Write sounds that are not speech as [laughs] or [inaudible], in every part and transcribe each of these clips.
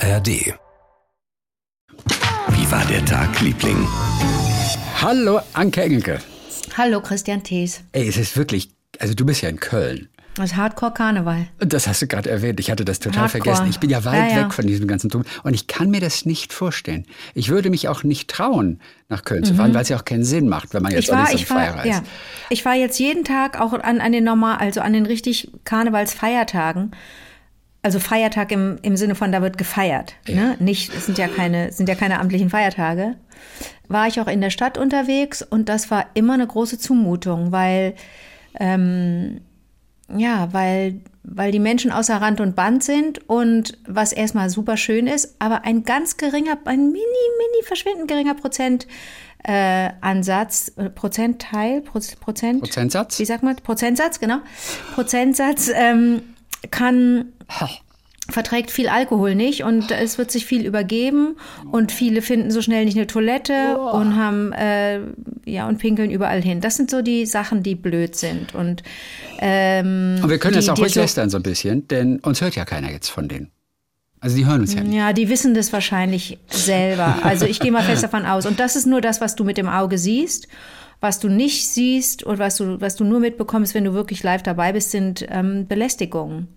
ARD. Wie war der Tag, Liebling? Hallo, Anke Engelke. Hallo, Christian Thees. Ey, es ist wirklich, also du bist ja in Köln. Das ist Hardcore-Karneval. Das hast du gerade erwähnt. Ich hatte das total Hardcore. vergessen. Ich bin ja weit Ja, ja. weg von diesem ganzen Drum. Und ich kann mir das nicht vorstellen. Ich würde mich auch nicht trauen, nach Köln zu fahren, weil es ja auch keinen Sinn macht, wenn man jetzt Mhm. Ich auch war, ich frei war, reist. ja. Ich war jetzt jeden Tag auch an, an den normal, also an den richtig Karnevalsfeiertagen. Also Feiertag im, im Sinne von, da wird gefeiert. Ne? Nicht, es sind ja keine, sind ja keine amtlichen Feiertage. War ich auch in der Stadt unterwegs und das war immer eine große Zumutung, weil ähm, ja, weil, weil die Menschen außer Rand und Band sind und was erstmal super schön ist, aber ein ganz geringer, ein mini, mini, verschwindend geringer Prozent äh, Ansatz, äh, Prozentteil, Proz, Prozent, Prozentsatz? wie sagt man? Prozentsatz, genau. Prozentsatz ähm, kann verträgt viel Alkohol nicht und es wird sich viel übergeben und viele finden so schnell nicht eine Toilette und haben äh, ja und pinkeln überall hin. Das sind so die Sachen, die blöd sind und ähm, Und wir können die, jetzt auch ruhig so- lästern so ein bisschen, denn uns hört ja keiner jetzt von denen. Also die hören uns ja nicht. Ja, die wissen das wahrscheinlich selber. Also ich gehe mal fest [laughs] davon aus. Und das ist nur das, was du mit dem Auge siehst. Was du nicht siehst und was du, was du nur mitbekommst, wenn du wirklich live dabei bist, sind ähm, Belästigungen.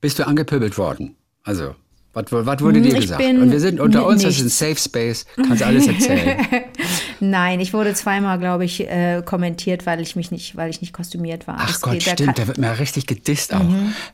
Bist du angepöbelt worden? Also, was, wurde dir Hm, Ich gesagt? bin Und wir sind unter uns, das ist ein. Safe Space, kannst alles erzählen. [laughs] Nein, ich wurde zweimal, glaube ich, äh, kommentiert, weil ich mich nicht, weil ich nicht kostümiert war. Ach Das Gott, geht- stimmt, da wird mir richtig gedisst auch,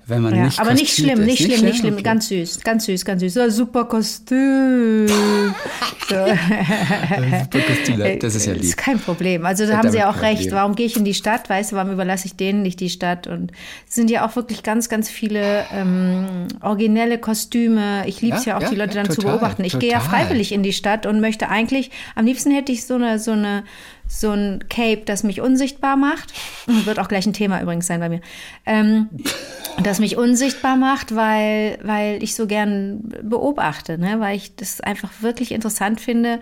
wenn man Ja, nicht aber nicht schlimm, ist. nicht schlimm, nicht schlimm, Okay. ganz süß, ganz süß, ganz süß. Ja, super Kostüm. [laughs] so. Super Kostüme, das ist ja Ist lieb. kein Problem. Also da haben damit sie auch kein recht. Problem. Warum gehe ich in die Stadt? Weißt du, warum überlasse ich denen nicht die Stadt? Und es sind ja auch wirklich ganz, ganz viele ähm, originelle Kostüme. Ich liebe es Ja, ja, auch, ja, die Leute ja, dann zu total, beobachten. Ich gehe ja total. freiwillig in die Stadt und möchte eigentlich, am liebsten hätte ich so eine, so eine, so ein Cape, das mich unsichtbar macht. Wird auch gleich ein Thema übrigens sein bei mir. Ähm, das mich unsichtbar macht, weil, weil ich so gern beobachte, ne? weil ich das einfach wirklich interessant finde,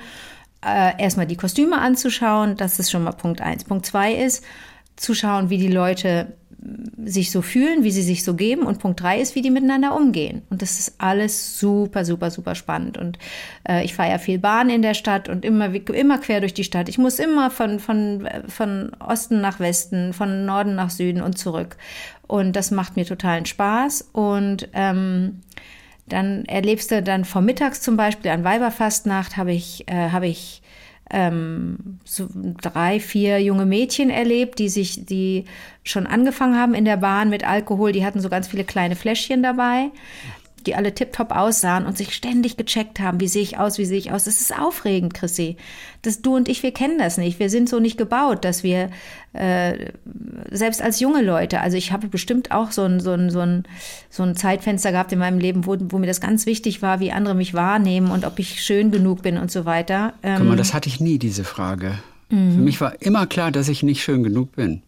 äh, erstmal die Kostüme anzuschauen, das ist schon mal Punkt eins. Punkt zwei ist, zu schauen, wie die Leute sich so fühlen, wie sie sich so geben. Und Punkt drei ist, wie die miteinander umgehen. Und das ist alles super, super, super spannend. Und äh, ich fahre ja viel Bahn in der Stadt und immer, immer quer durch die Stadt. Ich muss immer von, von, äh, von Osten nach Westen, von Norden nach Süden und zurück. Und das macht mir totalen Spaß. Und ähm, dann erlebst du dann vormittags zum Beispiel an Weiberfastnacht habe ich, äh, habe ich ähm, so drei, vier junge Mädchen erlebt, die sich, die schon angefangen haben in der Bahn mit Alkohol. Die hatten so ganz viele kleine Fläschchen dabei, die alle tiptop aussahen und sich ständig gecheckt haben, wie sehe ich aus, wie sehe ich aus. Das ist aufregend, Chrissy. Das, du und ich, wir kennen das nicht. Wir sind so nicht gebaut, dass wir äh, selbst als junge Leute, also ich habe bestimmt auch so ein, so ein, so ein, so ein Zeitfenster gehabt in meinem Leben, wo, wo mir das ganz wichtig war, wie andere mich wahrnehmen und ob ich schön genug bin und so weiter. Ähm, Guck mal, das hatte ich nie, diese Frage. Mhm. Für mich war immer klar, dass ich nicht schön genug bin.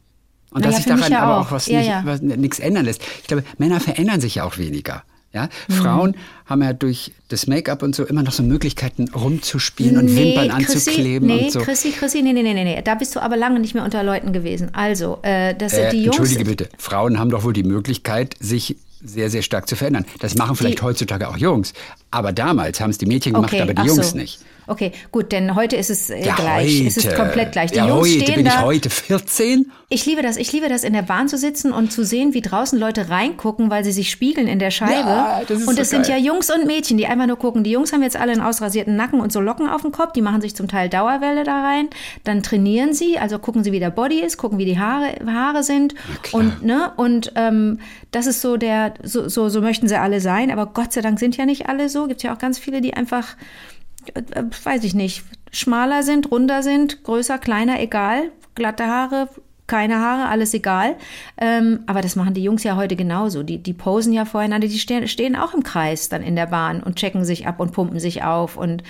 Und Na dass ja, sich daran ja aber auch. auch was Ja, nicht, was nichts ändern lässt. Ich glaube, Männer verändern sich ja auch weniger. Ja? Mhm. Frauen haben ja durch das Make-up und so immer noch so Möglichkeiten rumzuspielen und Wimpern anzukleben nee, und so. Chrissy, Chrissy, nee, nee, nee, nee, nee, da bist du aber lange nicht mehr unter Leuten gewesen. Also, äh, das Äh, die Jungs. Entschuldige bitte, Frauen haben doch wohl die Möglichkeit, sich sehr, sehr stark zu verändern. Das machen vielleicht Die- heutzutage auch Jungs. Aber damals haben es die Mädchen gemacht, Okay, aber die Jungs so. nicht. Okay, gut, denn heute ist es äh, Ja, gleich. heute. Es ist komplett gleich. Die ja, Jungs heute stehen bin da. ich heute 14. Ich liebe das. Ich liebe das, in der Bahn zu sitzen und zu sehen, wie draußen Leute reingucken, weil sie sich spiegeln in der Scheibe. Ja, das ist und so es sind geil. ja Jungs und Mädchen, die einfach nur gucken. Die Jungs haben jetzt alle einen ausrasierten Nacken und so Locken auf dem Kopf. Die machen sich zum Teil Dauerwelle da rein. Dann trainieren sie, also gucken sie, wie der Body ist, gucken, wie die Haare, Haare sind. Und, ne, und ähm, das ist so der, so, so, so möchten sie alle sein. Aber Gott sei Dank sind ja nicht alle so. Gibt ja auch ganz viele, die einfach weiß ich nicht, schmaler sind, runder sind, größer, kleiner, egal, glatte Haare, keine Haare, alles egal. Ähm, aber das machen die Jungs ja heute genauso. Die, die posen ja voreinander, die stehen, stehen auch im Kreis dann in der Bahn und checken sich ab und pumpen sich auf und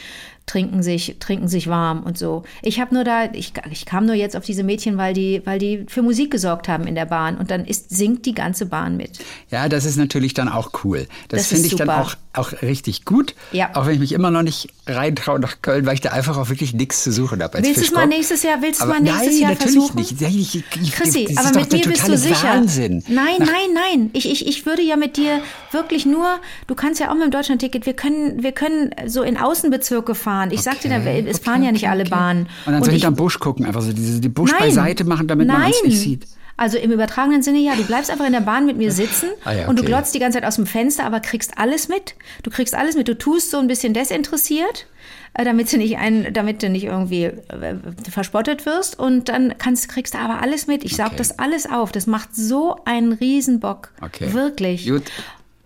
trinken sich, trinken sich warm und so. Ich habe nur da, ich, ich kam nur jetzt auf diese Mädchen, weil die, weil die für Musik gesorgt haben in der Bahn und dann ist, singt die ganze Bahn mit. Ja, das ist natürlich dann auch cool. Das, Das finde ich dann super. auch, auch richtig gut. Ja. Auch wenn ich mich immer noch nicht reintraue nach Köln, weil ich da einfach auch wirklich nichts zu suchen habe. Willst du es mal nächstes Jahr, willst du mal nächstes nein, Jahr natürlich versuchen? nicht. Ja, Ich, ich, ich, Chrissy, das aber mit der mir bist du sicher. Wahnsinn. Nein, nein, nein. Ich, ich, ich würde ja mit dir wirklich nur, du kannst ja auch mit dem Deutschlandticket, wir können, wir können so in Außenbezirke fahren. Ich sag dir, da, Okay, es okay, fahren ja nicht okay, alle okay. Bahnen. Und dann so ich- hinterm Busch gucken, einfach so diese, die Busch Nein. beiseite machen, damit man uns nicht sieht. Also im übertragenen Sinne ja, du bleibst einfach in der Bahn mit mir sitzen Ah ja, und du okay. glotzt die ganze Zeit aus dem Fenster, aber kriegst alles mit. Du kriegst alles mit. Du tust so ein bisschen desinteressiert, äh, damit du nicht ein, damit du nicht irgendwie äh, verspottet wirst und dann kannst, kriegst du aber alles mit. Ich saug Okay. das alles auf. Das macht so einen Riesenbock. Okay. Wirklich. Gut.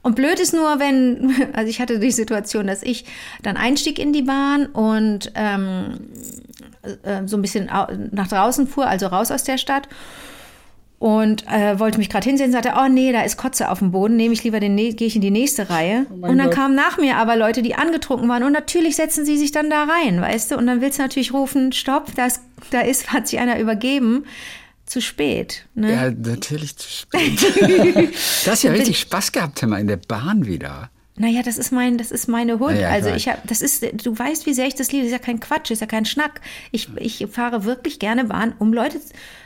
Und blöd ist nur, wenn, [laughs] also ich hatte die Situation, dass ich dann einstieg in die Bahn und ähm, äh, so ein bisschen nach draußen fuhr, also raus aus der Stadt. Und äh, wollte mich gerade hinsehen, sagte, oh nee, da ist Kotze auf dem Boden, nehme ich lieber den, nä- gehe ich in die nächste Reihe. und dann Gott. kamen nach mir aber Leute, die angetrunken waren und natürlich setzen sie sich dann da rein, weißt du? Und dann willst du natürlich rufen, stopp, da ist, da ist, hat sich einer übergeben. Zu spät. Ne? Ja, natürlich zu spät. [laughs] du hast ja richtig Spaß gehabt, Timmer, in der Bahn wieder. Naja, das ist mein, das ist meine Hund. Ja, ja, also klar. ich habe, das ist, du weißt, wie sehr ich das liebe. Das ist ja kein Quatsch, das ist ja kein Schnack. Ich, ich fahre wirklich gerne Bahn, um Leute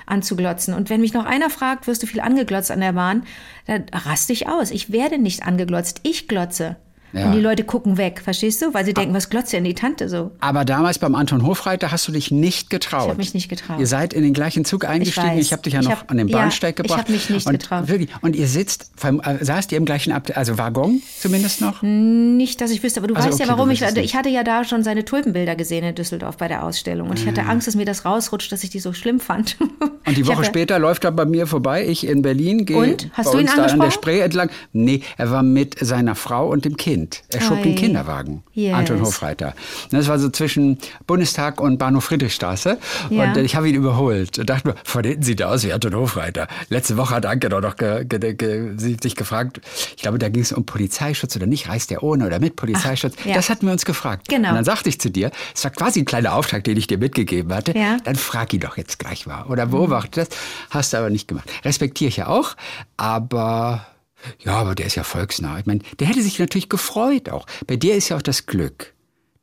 anzuglotzen. Und wenn mich noch einer fragt, wirst du viel angeglotzt an der Bahn, dann raste ich aus. Ich werde nicht angeglotzt, ich glotze. Ja. Und die Leute gucken weg, verstehst du? Weil sie denken, was glotzt denn die Tante so? Aber damals beim Anton Hofreiter hast du dich nicht getraut. Ich hab mich nicht getraut. Ihr seid in den gleichen Zug eingestiegen. weiß. Ich, habe dich ja Ich noch hab- an den ja, Bahnsteig ich gebracht. hab mich nicht und getraut. Wirklich, und ihr sitzt, äh, saßt ihr im gleichen Abteil, also Waggon zumindest noch? Nicht, dass ich wüsste, aber du Also, weißt okay, ja, warum ich, nicht. ich hatte ja da schon seine Tulpenbilder gesehen in Düsseldorf bei der Ausstellung und ich hatte Angst, dass mir das rausrutscht, dass ich die so schlimm fand. [laughs] Und die Ich Woche ja- später läuft er bei mir vorbei, ich in Berlin, gehe Und? Hast bei du ihn uns da an der angesprochen? Spree entlang. Nee, er war mit seiner Frau und dem Kind. Er schob den Ei. Kinderwagen. Yes. Anton Hofreiter. Das war so zwischen Bundestag und Bahnhof Friedrichstraße. Ja. Und äh, ich habe ihn überholt und dachte mir, von hinten sieht er aus wie Anton Hofreiter. Letzte Woche hat Anke doch noch ge, ge, ge, sich gefragt, ich glaube, da ging es um Polizeischutz oder nicht, reist er ohne oder mit Polizeischutz? ja. Das hatten wir uns gefragt. Genau. Und dann sagte ich zu dir, es war quasi ein kleiner Auftrag, den ich dir mitgegeben hatte. Ja. Dann frag ihn doch jetzt gleich mal oder beobachte das. Hast du aber nicht gemacht. Respektiere ich ja auch, aber ja, aber der ist ja volksnah. Ich meine, der hätte sich natürlich gefreut auch. Bei dir ist ja auch das Glück.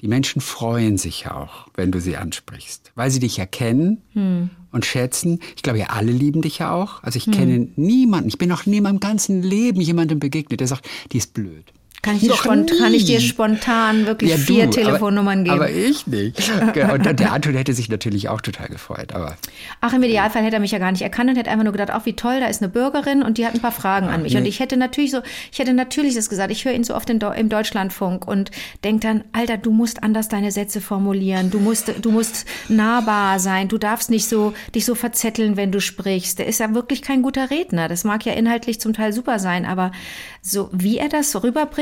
Die Menschen freuen sich ja auch, wenn du sie ansprichst, weil sie dich ja kennen Hm. und schätzen. Ich glaube, ja, alle lieben dich ja auch. Also ich kenne niemanden, ich bin noch nie in meinem ganzen Leben jemandem begegnet, der sagt, die ist blöd. Kann ich, dir Noch spont kann ich dir spontan wirklich Ja, du, vier aber- Telefonnummern geben? Aber ich nicht. Genau, Und der Anton hätte sich natürlich auch total gefreut. Aber Ach, im Idealfall hätte er mich ja gar nicht erkannt und hätte einfach nur gedacht, ach, wie toll, da ist eine Bürgerin und die hat ein paar Fragen an mich. Und ich hätte natürlich so, ich hätte natürlich das gesagt, ich höre ihn so oft Deu- im Deutschlandfunk und denke dann, Alter, du musst anders deine Sätze formulieren, du musst, du musst nahbar sein, du darfst nicht so, dich so verzetteln, wenn du sprichst. Der ist ja wirklich kein guter Redner. Das mag ja inhaltlich zum Teil super sein, aber so, wie er das so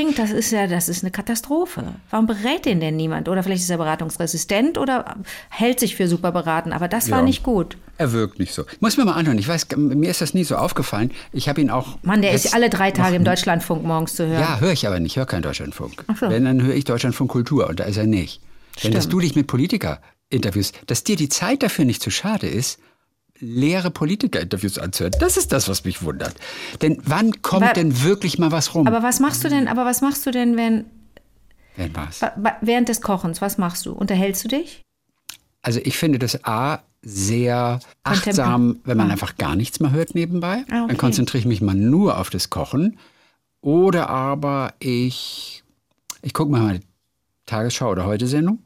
rüberbringt, das ist ja, das ist eine Katastrophe. Warum berät ihn denn niemand? Oder vielleicht ist er beratungsresistent oder hält sich für super beraten, aber das war Ja. nicht gut. er wirkt nicht so. Muss mir mal anhören. Ich weiß, mir ist das nie so aufgefallen. Ich habe ihn auch. Mann, der ist alle drei Tage im Deutschlandfunk morgens zu hören. Ja, höre ich aber nicht. Ich höre keinen Deutschlandfunk. so. Wenn, dann höre ich Deutschlandfunk Kultur und da ist er nicht. Denn dass Stimmt. du dich mit Politiker interviewst, dass dir die Zeit dafür nicht zu schade ist, leere Politiker-Interviews anzuhören. Das ist das, was mich wundert. Denn wann kommt Aber- denn wirklich mal was rum? Aber was machst du denn, aber was machst du denn, wenn, Wenn was? wa- wa- während des Kochens, was machst du? Unterhältst du dich? Also ich finde das A sehr achtsam, wenn man einfach gar nichts mehr hört nebenbei. Ah, okay. Dann konzentriere ich mich mal nur auf das Kochen. Oder aber ich, ich gucke mal meine Tagesschau oder Heute-Sendung,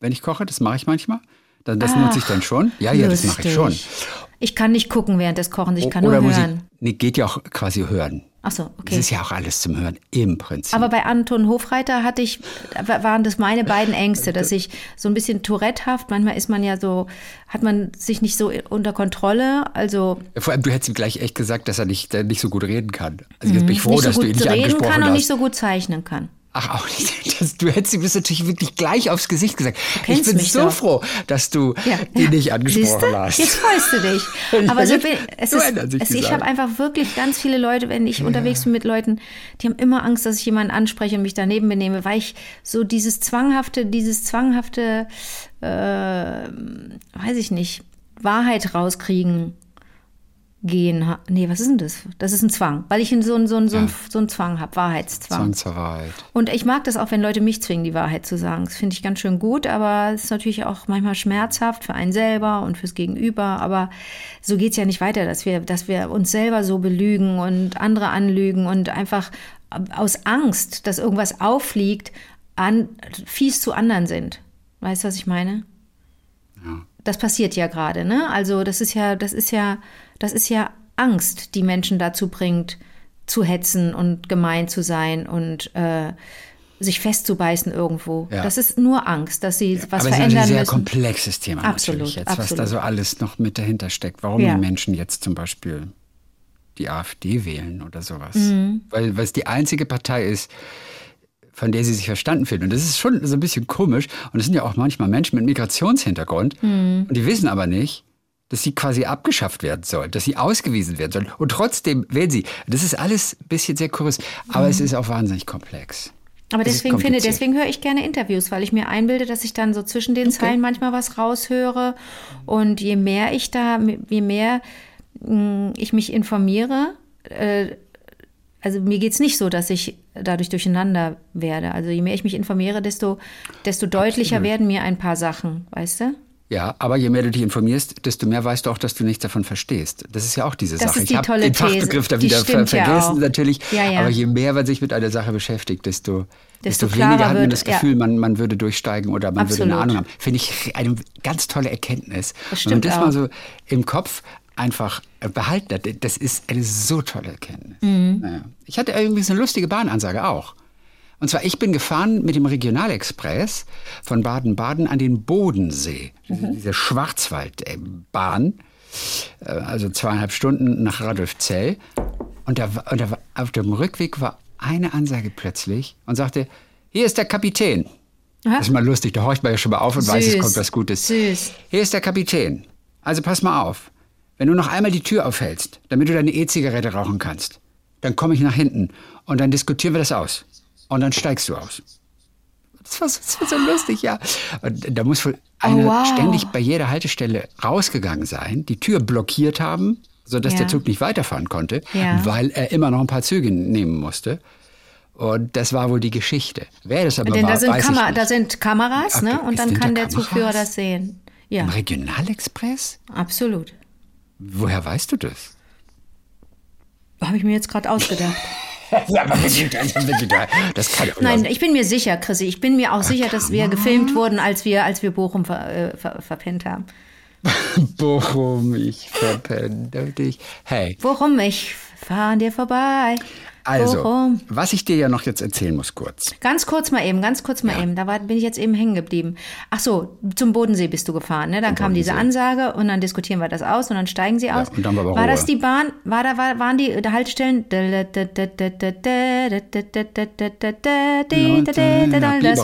wenn ich koche. Das mache ich manchmal. Dann, das nutze ich dann schon. Ja, ja, das mache ich schon. Lustig. Ich kann nicht gucken während des Kochens, ich kann oder nur Musik. hören. Nee, geht ja auch quasi hören. Ach so, Das okay. ist ja auch alles zum Hören im Prinzip. Aber bei Anton Hofreiter hatte ich, waren das meine beiden Ängste, dass ich so ein bisschen Tourettehaft, manchmal ist man ja so, hat man sich nicht so unter Kontrolle, also Vor allem, du hättest ihm gleich echt gesagt, dass er nicht, nicht so gut reden kann. Also jetzt bin ich froh, nicht so dass du ihn gut nicht reden angesprochen kann und hast. nicht so gut zeichnen kann. Ach, auch nicht. Das, du hättest ihm das natürlich wirklich gleich aufs Gesicht gesagt. Ich bin so doch. froh, dass du Ja. ihn nicht angesprochen Siehste? hast. Jetzt freust du dich. [laughs] Aber so, bin, es So ist, sich die ich habe einfach wirklich ganz viele Leute, wenn ich unterwegs bin mit Leuten, die haben immer Angst, dass ich jemanden anspreche und mich daneben benehme, weil ich so dieses zwanghafte, dieses zwanghafte, äh, weiß ich nicht, Wahrheit rauskriegen gehen. Nee, was ist denn das? Das ist ein Zwang, weil ich so, einen- so, einen- so, einen- so einen Zwang habe, Wahrheitszwang. Zwang zur Wahrheit. Und ich mag das auch, wenn Leute mich zwingen, die Wahrheit zu sagen. Das finde ich ganz schön gut, aber es ist natürlich auch manchmal schmerzhaft für einen selber und fürs Gegenüber. Aber so geht's ja nicht weiter, dass wir, dass wir uns selber so belügen und andere anlügen und einfach aus Angst, dass irgendwas auffliegt, an, fies zu anderen sind. Weißt du, was ich meine? Das passiert ja gerade, ne? Also das ist ja, das ist ja, das ist ja Angst, die Menschen dazu bringt, zu hetzen und gemein zu sein und äh, sich festzubeißen irgendwo. Ja. Das ist nur Angst, dass sie was Aber es ist natürlich verändern ein sehr müssen. komplexes Thema Absolut, natürlich jetzt, was absolut. da so alles noch mit dahinter steckt. Warum Ja. die Menschen jetzt zum Beispiel die AfD wählen oder sowas. Mhm. Weil, weil es die einzige Partei ist, von der sie sich verstanden finden. Und das ist schon so ein bisschen komisch. Und es sind ja auch manchmal Menschen mit Migrationshintergrund. Mhm. Und die wissen aber nicht, dass sie quasi abgeschafft werden sollen, dass sie ausgewiesen werden sollen. Und trotzdem wählen sie. Das ist alles ein bisschen sehr kurios. Aber es ist auch wahnsinnig komplex. Aber Es ist deswegen finde, deswegen höre ich gerne Interviews, weil ich mir einbilde, dass ich dann so zwischen den Zeilen manchmal was raushöre. Und je mehr ich da, je mehr mh, ich mich informiere, äh, also mir geht's nicht so, dass ich dadurch durcheinander werde. Also je mehr ich mich informiere, desto, desto deutlicher werden mir ein paar Sachen, weißt du? Ja, aber je mehr du dich informierst, desto mehr weißt du auch, dass du nichts davon verstehst. Das ist ja auch diese Das Sache. ist die ich habe den. Fachbegriff da wieder ver ja vergessen auch. natürlich. Ja, ja. Aber je mehr man sich mit einer Sache beschäftigt, desto, Desto desto, weniger hat man das ja. Gefühl, man, man würde durchsteigen oder man würde eine Absolut. Ahnung haben. Finde ich eine ganz tolle Erkenntnis. Das stimmt das auch. mal so im Kopf einfach äh, behalten hat, das ist eine so tolle Erkenntnis. Mhm. Ich hatte irgendwie so eine lustige Bahnansage auch. Und zwar, ich bin gefahren mit dem Regionalexpress von Baden-Baden an den Bodensee. Diese Schwarzwaldbahn, äh, also zweieinhalb Stunden nach Radolfzell. Und, da, und da auf dem Rückweg war eine Ansage plötzlich und sagte, hier ist der Kapitän. Aha. Das ist mal lustig, da horcht man ja schon mal auf und weiß, es Süß. kommt was Gutes. Süß. Hier ist der Kapitän. Also pass mal auf. Wenn du noch einmal die Tür aufhältst, damit du deine E-Zigarette rauchen kannst, dann komme ich nach hinten und dann diskutieren wir das aus. Und dann steigst du aus. Das war so, das war so lustig, ja. Und da muss wohl einer Oh, wow. ständig bei jeder Haltestelle rausgegangen sein, die Tür blockiert haben, sodass Ja. der Zug nicht weiterfahren konnte, Ja. weil er immer noch ein paar Züge nehmen musste. Und das war wohl die Geschichte. Wer das aber Denn war, da sind, weiß Kamer da sind Kameras, ne? Und dann kann da der? Zugführer das sehen. Ja, Im Regionalexpress? absolut. Woher weißt du das? Habe ich mir jetzt gerade ausgedacht. Das kann ja Nein, ich bin mir sicher, Chrissy. Ich bin mir auch sicher, dass wir gefilmt wurden, als wir, als wir Bochum ver, äh, ver, verpennt haben. [laughs] Bochum, ich verpenne dich. Hey, Bochum, ich fahre an dir vorbei. Also, Bochum. was ich dir ja noch jetzt erzählen muss kurz. Ganz kurz mal eben, ganz kurz mal eben. Da war, bin ich jetzt eben hängen geblieben. Ach so, zum Bodensee bist du gefahren, ne? Dann kam diese Bodensee. Ansage und dann diskutieren wir das aus und dann steigen sie aus. und dann war war das die Bahn? War da war, waren die Haltestellen? Das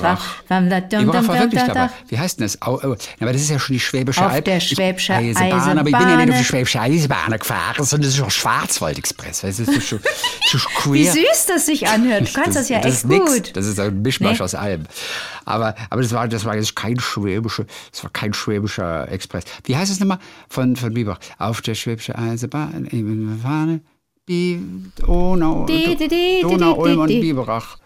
war. Biberach war wirklich dabei. Wie heißt denn das? Ja, aber das ist ja schon die Schwäbische Auf Alb. der Schwäbische Eisenbahn, aber ich bin ja nicht auf die. Schwäbische Eisenbahn gefahren, sondern das ist auch Schwarzwaldexpress. Das ist so, so queer. Wie süß das sich anhört. Du kannst das, ja das echt ist nix. gut. Das ist ein Mischmasch Nee. aus allem. Aber, aber das war, das war jetzt kein schwäbischer, das war kein schwäbischer Express. Wie heißt es nochmal? Von, von Biberach. Auf der Schwäbische Eisenbahn, eben Fahne, Donau, Donau, Ulm und. Biberach.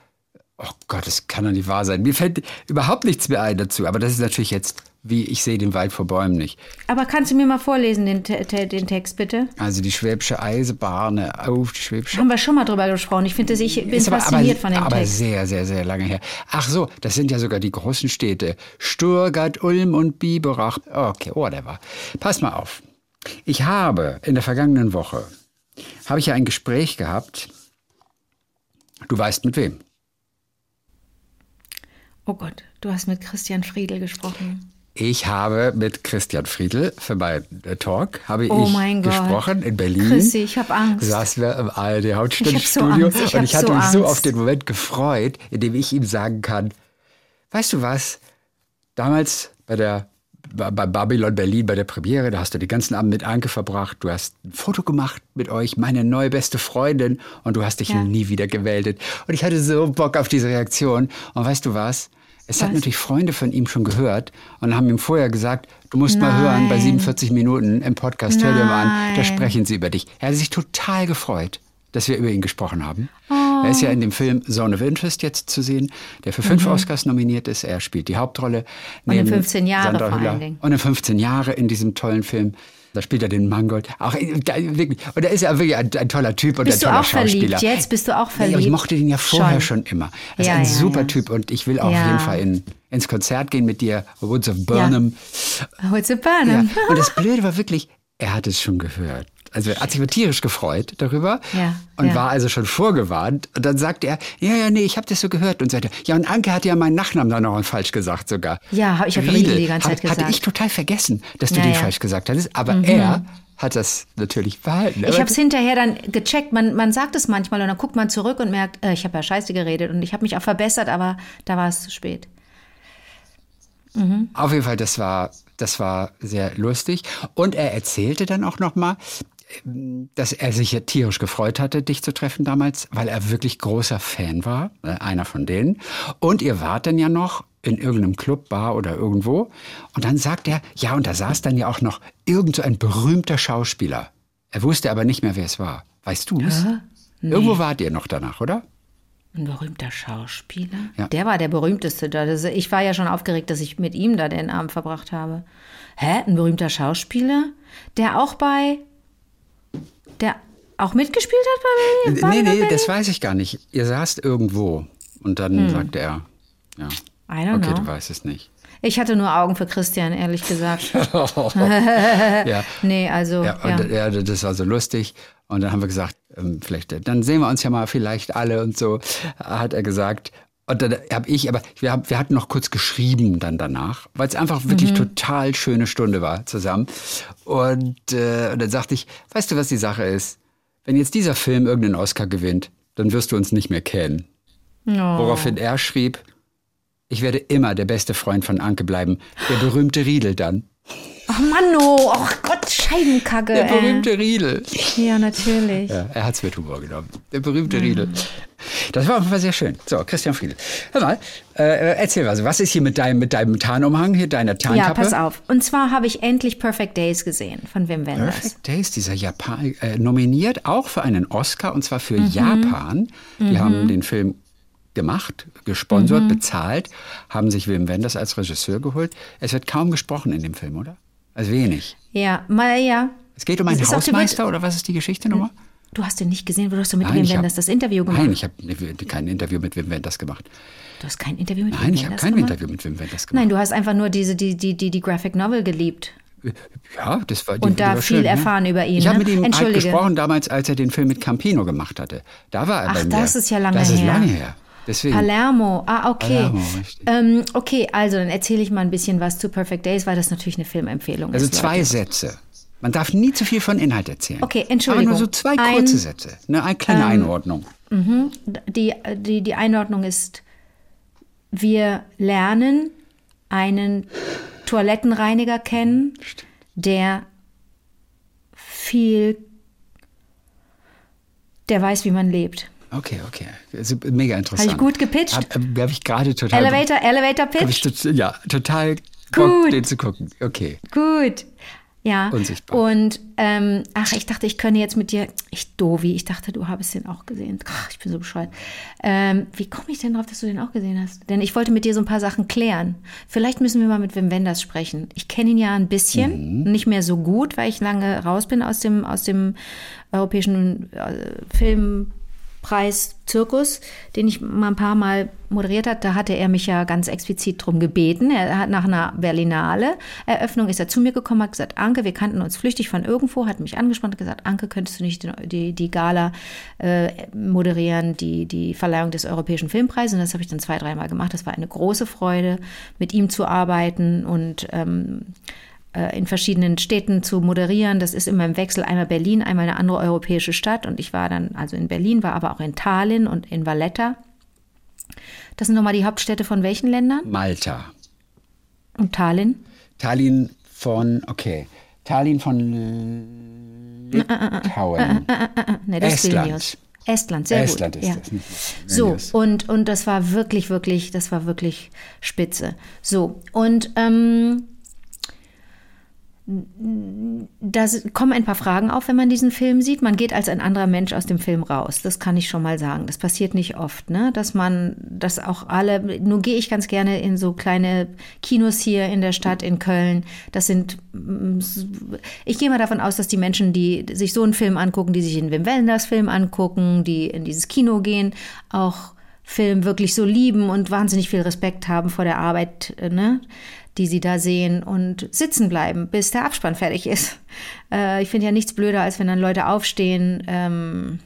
Oh Gott, das kann doch nicht wahr sein. Mir fällt überhaupt nichts mehr ein dazu. Aber das ist natürlich jetzt, wie ich sehe den Wald vor Bäumen nicht. Aber kannst du mir mal vorlesen, den, den Text bitte? Also die Schwäbische Eisenbahn auf die Schwäbische Haben wir schon mal drüber gesprochen. Ich finde, ich bin aber, fasziniert aber, von dem aber Text. sehr, sehr, sehr lange her. Ach so, das sind ja sogar die großen Städte. Stuttgart, Ulm und Biberach. Okay, whatever. Pass mal auf. Ich habe in der vergangenen Woche, habe ich ja ein Gespräch gehabt. Du weißt mit wem? Oh Gott, du hast mit Christian Friedel gesprochen. Ich habe mit Christian Friedl für meinen Talk habe Oh ich mein Gott. gesprochen in Berlin. Chrissy, ich hab Angst. Saßen wir im ARD so Hauptstadtstudio ich und ich hatte so mich so Angst. auf den Moment gefreut, in dem ich ihm sagen kann, weißt du was, damals bei der bei bei Babylon Berlin bei der Premiere, da hast du den ganzen Abend mit Anke verbracht, du hast ein Foto gemacht mit euch, meine neue beste Freundin und du hast dich Ja. nie wieder gemeldet. Und ich hatte so Bock auf diese Reaktion. Und weißt du was? Es hat natürlich Freunde von ihm schon gehört und haben ihm vorher gesagt, du musst mal hören bei Nein. 47 Minuten im Podcast, hör dir mal an, da Nein. sprechen sie über dich. Er hat sich total gefreut, dass wir über ihn gesprochen haben. Oh. Er ist ja in dem Film Zone of Interest jetzt zu sehen, der für fünf Oscars nominiert ist. Er spielt die Hauptrolle. Mhm. Und in neben 15 Jahre Sandra vor Hüller. allen Dingen. Und in 15 Jahre in diesem tollen Film. Da spielt er den Mangold. Auch äh, da, wirklich. Und er ist ja wirklich ein, ein toller Typ und Bist ein du toller auch verliebt Schauspieler. jetzt? Bist du auch verliebt? ich mochte den ja vorher Schon. schon, immer. Er ist Ja, ein ja, super ja. Typ und ich will auch auf jeden Fall in, ins Konzert gehen mit dir, Woods of Burnham. Du Ja. Burnham? Und das Blöde war wirklich, er hat es schon gehört. Also er hat sich tierisch gefreut darüber Ja, und ja. war also schon vorgewarnt. Und dann sagte er, ja, ja, nee, ich habe das so gehört. Und sagte, ja, und Anke hat ja meinen Nachnamen dann noch falsch gesagt sogar. Ja, ich hab Riedel. Riedel die ganze Zeit Hab- Hatte gesagt. ich total vergessen, dass du Ja, den. Mhm. falsch gesagt hattest. Aber er hat das natürlich behalten. Ich habe es hinterher dann gecheckt. Man, man sagt es manchmal und dann guckt man zurück und merkt, äh, ich habe ja scheiße geredet und ich habe mich auch verbessert, aber da war es zu spät. Auf jeden Fall, das war, das war sehr lustig. Und er erzählte dann auch nochmal, dass er sich ja tierisch gefreut hatte, dich zu treffen damals, weil er wirklich großer Fan war, äh, einer von denen. Und ihr wart dann ja noch in irgendeinem Club, Bar oder irgendwo. Und dann sagt er, ja, und da saß dann ja auch noch irgend so ein berühmter Schauspieler. Er wusste aber nicht mehr, wer es war. Weißt du es? Irgendwo wart ihr noch danach, oder? Ein berühmter Schauspieler? Ja. Der war der berühmteste da. Ich war ja schon aufgeregt, dass ich mit ihm da den Abend verbracht habe. Hä? Ein berühmter Schauspieler? Der auch bei. Der auch mitgespielt hat bei Nee, Babylon nee, Berlin? das weiß ich gar nicht. Ihr saßt irgendwo. Und dann sagte er, ja. Hm. I don't Okay, know. du weißt es nicht. Ich hatte nur Augen für Christian, ehrlich gesagt. [laughs] [laughs] ja. nee, also. Ja, Ja, und ja. das war so lustig. Und dann haben wir gesagt, ähm, vielleicht, dann sehen wir uns ja mal vielleicht alle und so, hat er gesagt. Und dann habe ich, aber wir, haben, wir hatten noch kurz geschrieben dann danach, weil es einfach wirklich Mhm. total schöne Stunde war zusammen. Und, äh, und dann sagte ich, weißt du, was die Sache ist? Wenn jetzt dieser Film irgendeinen Oscar gewinnt, dann wirst du uns nicht mehr kennen. Oh. Woraufhin er schrieb, ich werde immer der beste Freund von Anke bleiben. Der berühmte Riedel dann. Ach Mann, oh, oh Gott, Scheibenkacke. Der berühmte Riedel. Ja, natürlich. Ja, er hat es mit Humor genommen. Der berühmte Riedel. Das war auf jeden Fall sehr schön. So, Christian Friedel. Hör mal, äh, erzähl mal, was ist hier mit deinem, mit deinem Tarnumhang, hier deiner Tarnkappe? Ja, pass auf. Und zwar habe ich endlich Perfect Days gesehen von Wim Wenders. Perfect Days, dieser Japan, äh, nominiert auch für einen Oscar und zwar für Mhm. Japan. Die haben den Film gemacht, gesponsert, bezahlt, haben sich Wim Wenders als Regisseur geholt. Es wird kaum gesprochen in dem Film, oder? Also wenig. Ja, mal ja. Es geht um einen Hausmeister oder was ist die Geschichte nochmal? Du hast den nicht gesehen, du hast doch mit Nein, Wim Wenders das Interview gemacht. Nein, ich habe kein Interview mit Wim Wenders gemacht. Du hast kein Interview mit Nein, Wim ich habe Wenders kein gemacht? Interview mit Wim Wenders gemacht. Nein, du hast einfach nur diese, die, die, die, die Graphic Novel geliebt. Ja, das war die, Und da war viel schön, erfahren über ihn, Ich habe ne? mit ihm halt gesprochen damals, als er den Film mit Campino gemacht hatte. Da war er Ach, bei mir. das ist ja lange Das ist her. lange her. Deswegen. Palermo, ah, okay. Palermo, ähm, okay, also dann erzähle ich mal ein bisschen was zu Perfect Days, weil das natürlich eine Filmempfehlung Also ist. zwei Leute. Sätze. Man darf nie zu viel von Inhalt erzählen. Okay, Entschuldigung. Aber nur so zwei Ein- ähm, kurze Sätze. Ne, eine kleine Einordnung. Die, die, die Einordnung ist, wir lernen einen Toilettenreiniger kennen, der viel, der weiß, wie man lebt. Okay, okay. Ist mega interessant. Habe ich gut gepitcht? Habe hab ich gerade total. Elevator, Elevator ich Pitch? ja, total Bock, Gut. den zu gucken. Okay. Gut. Ja. Unsichtbar. Und ähm, ach, ich dachte, ich könne jetzt mit dir. Ich Dovi, ich dachte, du habest den auch gesehen. Ach, ich bin so bescheuert. Ähm, wie komme ich denn drauf, dass du den auch gesehen hast? Denn ich wollte mit dir so ein paar Sachen klären. Vielleicht müssen wir mal mit Wim Wenders sprechen. Ich kenne ihn ja ein bisschen, nicht mehr so gut, weil ich lange raus bin aus dem, aus dem europäischen äh, Film. Preis Zirkus, den ich mal ein paar Mal moderiert hat, da hatte er mich ja ganz explizit drum gebeten. Er hat nach einer Berlinale Eröffnung ist er zu mir gekommen, hat gesagt, Anke, wir kannten uns flüchtig von irgendwo, hat mich angesprochen und gesagt, Anke, könntest du nicht die, die Gala äh, moderieren, die, die Verleihung des Europäischen Filmpreises? Und das habe ich dann zwei, dreimal gemacht. Das war eine große Freude, mit ihm zu arbeiten und ähm, äh, in verschiedenen Städten zu moderieren. Das ist immer im Wechsel einmal Berlin, einmal eine andere europäische Stadt. Und ich war dann also in Berlin, war aber auch in Tallinn und in Valletta. Das sind nochmal die Hauptstädte von welchen Ländern? Malta. Und Tallinn? Tallinn von, okay, Tallinn von Litauen. Nee, das ist Estland. Estland, sehr Estland gut. ist ja. das. Nicht So, und, und das war wirklich, wirklich, das war wirklich spitze. So, und ähm, da kommen ein paar Fragen auf, wenn man diesen Film sieht. Man geht als ein anderer Mensch aus dem Film raus. Das kann ich schon mal sagen. Das passiert nicht oft, ne? Dass man, dass auch alle, nun gehe ich ganz gerne in so kleine Kinos hier in der Stadt in Köln. Das sind, mm, ich gehe mal davon aus, dass die Menschen, die sich so einen Film angucken, die sich den Wim Wenders Film angucken, die in dieses Kino gehen, auch Film wirklich so lieben und wahnsinnig viel Respekt haben vor der Arbeit, äh, ne? die sie da sehen und sitzen bleiben, bis der Abspann fertig ist. Äh, ich finde ja nichts blöder, als wenn dann Leute aufstehen. Ähm,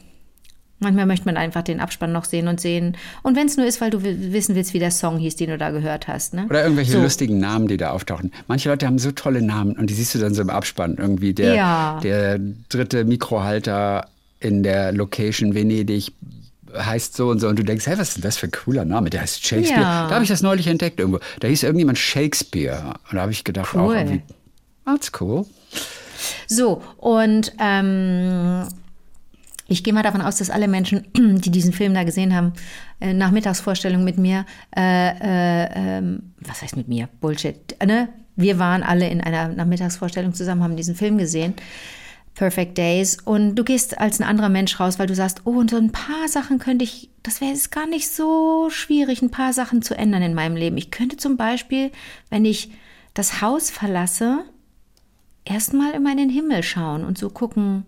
manchmal möchte man einfach den Abspann noch sehen und sehen. Und wenn es nur ist, weil du wi- wissen willst, wie der Song hieß, den du da gehört hast. Ne? Oder irgendwelche So. lustigen Namen, die da auftauchen. Manche Leute haben so tolle Namen und die siehst du dann so im Abspann. Irgendwie der, Ja. der dritte Mikrohalter in der Location Venedig heißt so und so und du denkst, hey, was ist denn das für ein cooler Name? Der heißt Shakespeare. Ja. Da habe ich das neulich entdeckt irgendwo. Da hieß irgendjemand Shakespeare und da habe ich gedacht, auch Cool. irgendwie, that's cool. So, und ähm, ich gehe mal davon aus, dass alle Menschen, [clears throat] die diesen Film da gesehen haben, äh, nach Mittagsvorstellung mit mir, äh, äh, ähm, was heißt mit mir? Bullshit, ne? Wir waren alle in einer Nachmittagsvorstellung zusammen, haben diesen Film gesehen. Perfect Days. Und du gehst als ein anderer Mensch raus, weil du sagst, oh, und so ein paar Sachen könnte ich, das wäre jetzt gar nicht so schwierig, ein paar Sachen zu ändern in meinem Leben. Ich könnte zum Beispiel, wenn ich das Haus verlasse, erstmal immer in den Himmel schauen und so gucken,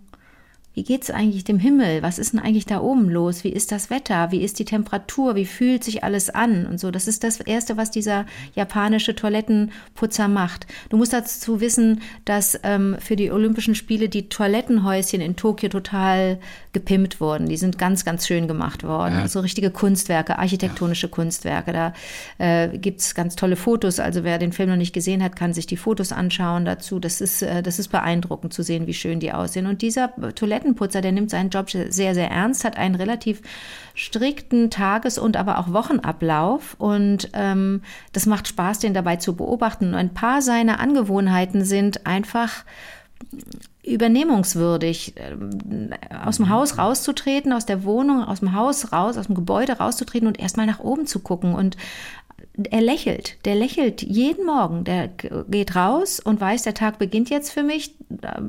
wie geht's eigentlich dem Himmel? Was ist denn eigentlich da oben los? Wie ist das Wetter? Wie ist die Temperatur? Wie fühlt sich alles an? Und so. Das ist das Erste, was dieser japanische Toilettenputzer macht. Du musst dazu wissen, dass ähm, für die Olympischen Spiele die Toilettenhäuschen in Tokio total gepimpt wurden. Die sind ganz, ganz schön gemacht worden. Ja. So richtige Kunstwerke, architektonische Kunstwerke. Da äh, gibt's ganz tolle Fotos. Also wer den Film noch nicht gesehen hat, kann sich die Fotos anschauen dazu. Das ist, äh, das ist beeindruckend zu sehen, wie schön die aussehen. Und dieser Toilettenputzer, der nimmt seinen Job sehr, sehr ernst, hat einen relativ strikten Tages- und aber auch Wochenablauf. Und ähm, das macht Spaß, den dabei zu beobachten. Und ein paar seiner Angewohnheiten sind einfach übernehmungswürdig, ähm, aus dem Haus rauszutreten, aus der Wohnung, aus dem Haus raus, aus dem Gebäude rauszutreten und erstmal nach oben zu gucken. Und er lächelt, der lächelt jeden Morgen. Der geht raus und weiß, der Tag beginnt jetzt für mich.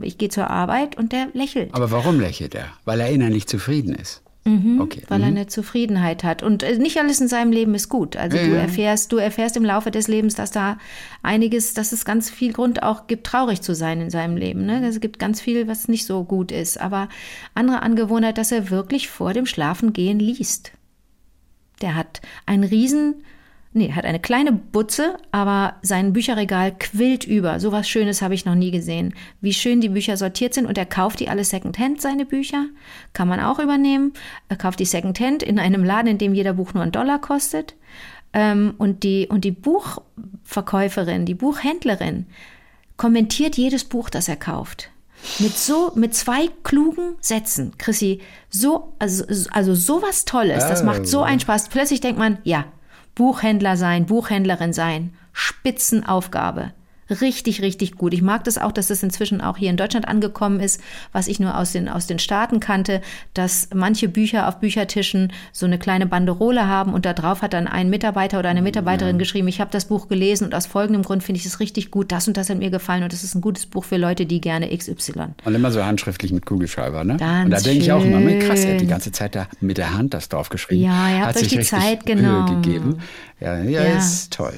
Ich gehe zur Arbeit und der lächelt. Aber warum lächelt er? Weil er innerlich zufrieden ist. Okay. weil er mhm. eine Zufriedenheit hat. Und äh, nicht alles in seinem Leben ist gut. Also Ja, du ja. erfährst, du erfährst im Laufe des Lebens, dass da einiges, dass es ganz viel Grund auch gibt, traurig zu sein in seinem Leben. Ne? Es gibt ganz viel, was nicht so gut ist. Aber andere Angewohnheit, dass er wirklich vor dem Schlafengehen liest. Der hat einen riesen, nee, hat eine kleine Butze, aber sein Bücherregal quillt über. So was Schönes habe ich noch nie gesehen. Wie schön die Bücher sortiert sind und er kauft die alle Secondhand, seine Bücher. Kann man auch übernehmen. Er kauft die Secondhand in einem Laden, in dem jeder Buch nur einen Dollar kostet. Ähm, und die, und die Buchverkäuferin, die Buchhändlerin kommentiert jedes Buch, das er kauft. Mit so, mit zwei klugen Sätzen, Chrissy, so, also, also sowas Tolles, das macht so einen Spaß. Plötzlich denkt man, ja, Buchhändler sein, Buchhändlerin sein, Spitzenaufgabe. Richtig, richtig gut. Ich mag das auch, dass es inzwischen auch hier in Deutschland angekommen ist, was ich nur aus den, aus den Staaten kannte, dass manche Bücher auf Büchertischen so eine kleine Banderole haben und da drauf hat dann ein Mitarbeiter oder eine Mitarbeiterin geschrieben, ich habe das Buch gelesen und aus folgendem Grund finde ich es richtig gut, das und das hat mir gefallen und das ist ein gutes Buch für Leute, die gerne XY. Und immer so handschriftlich mit Kugelschreiber, ne? Ganz und da denke ich auch immer, krass, er hat die ganze Zeit da mit der Hand das draufgeschrieben. Ja, ihr habt hat euch sich die Zeit Mühe genommen. gegeben. Ja, ja, Ja. ist toll.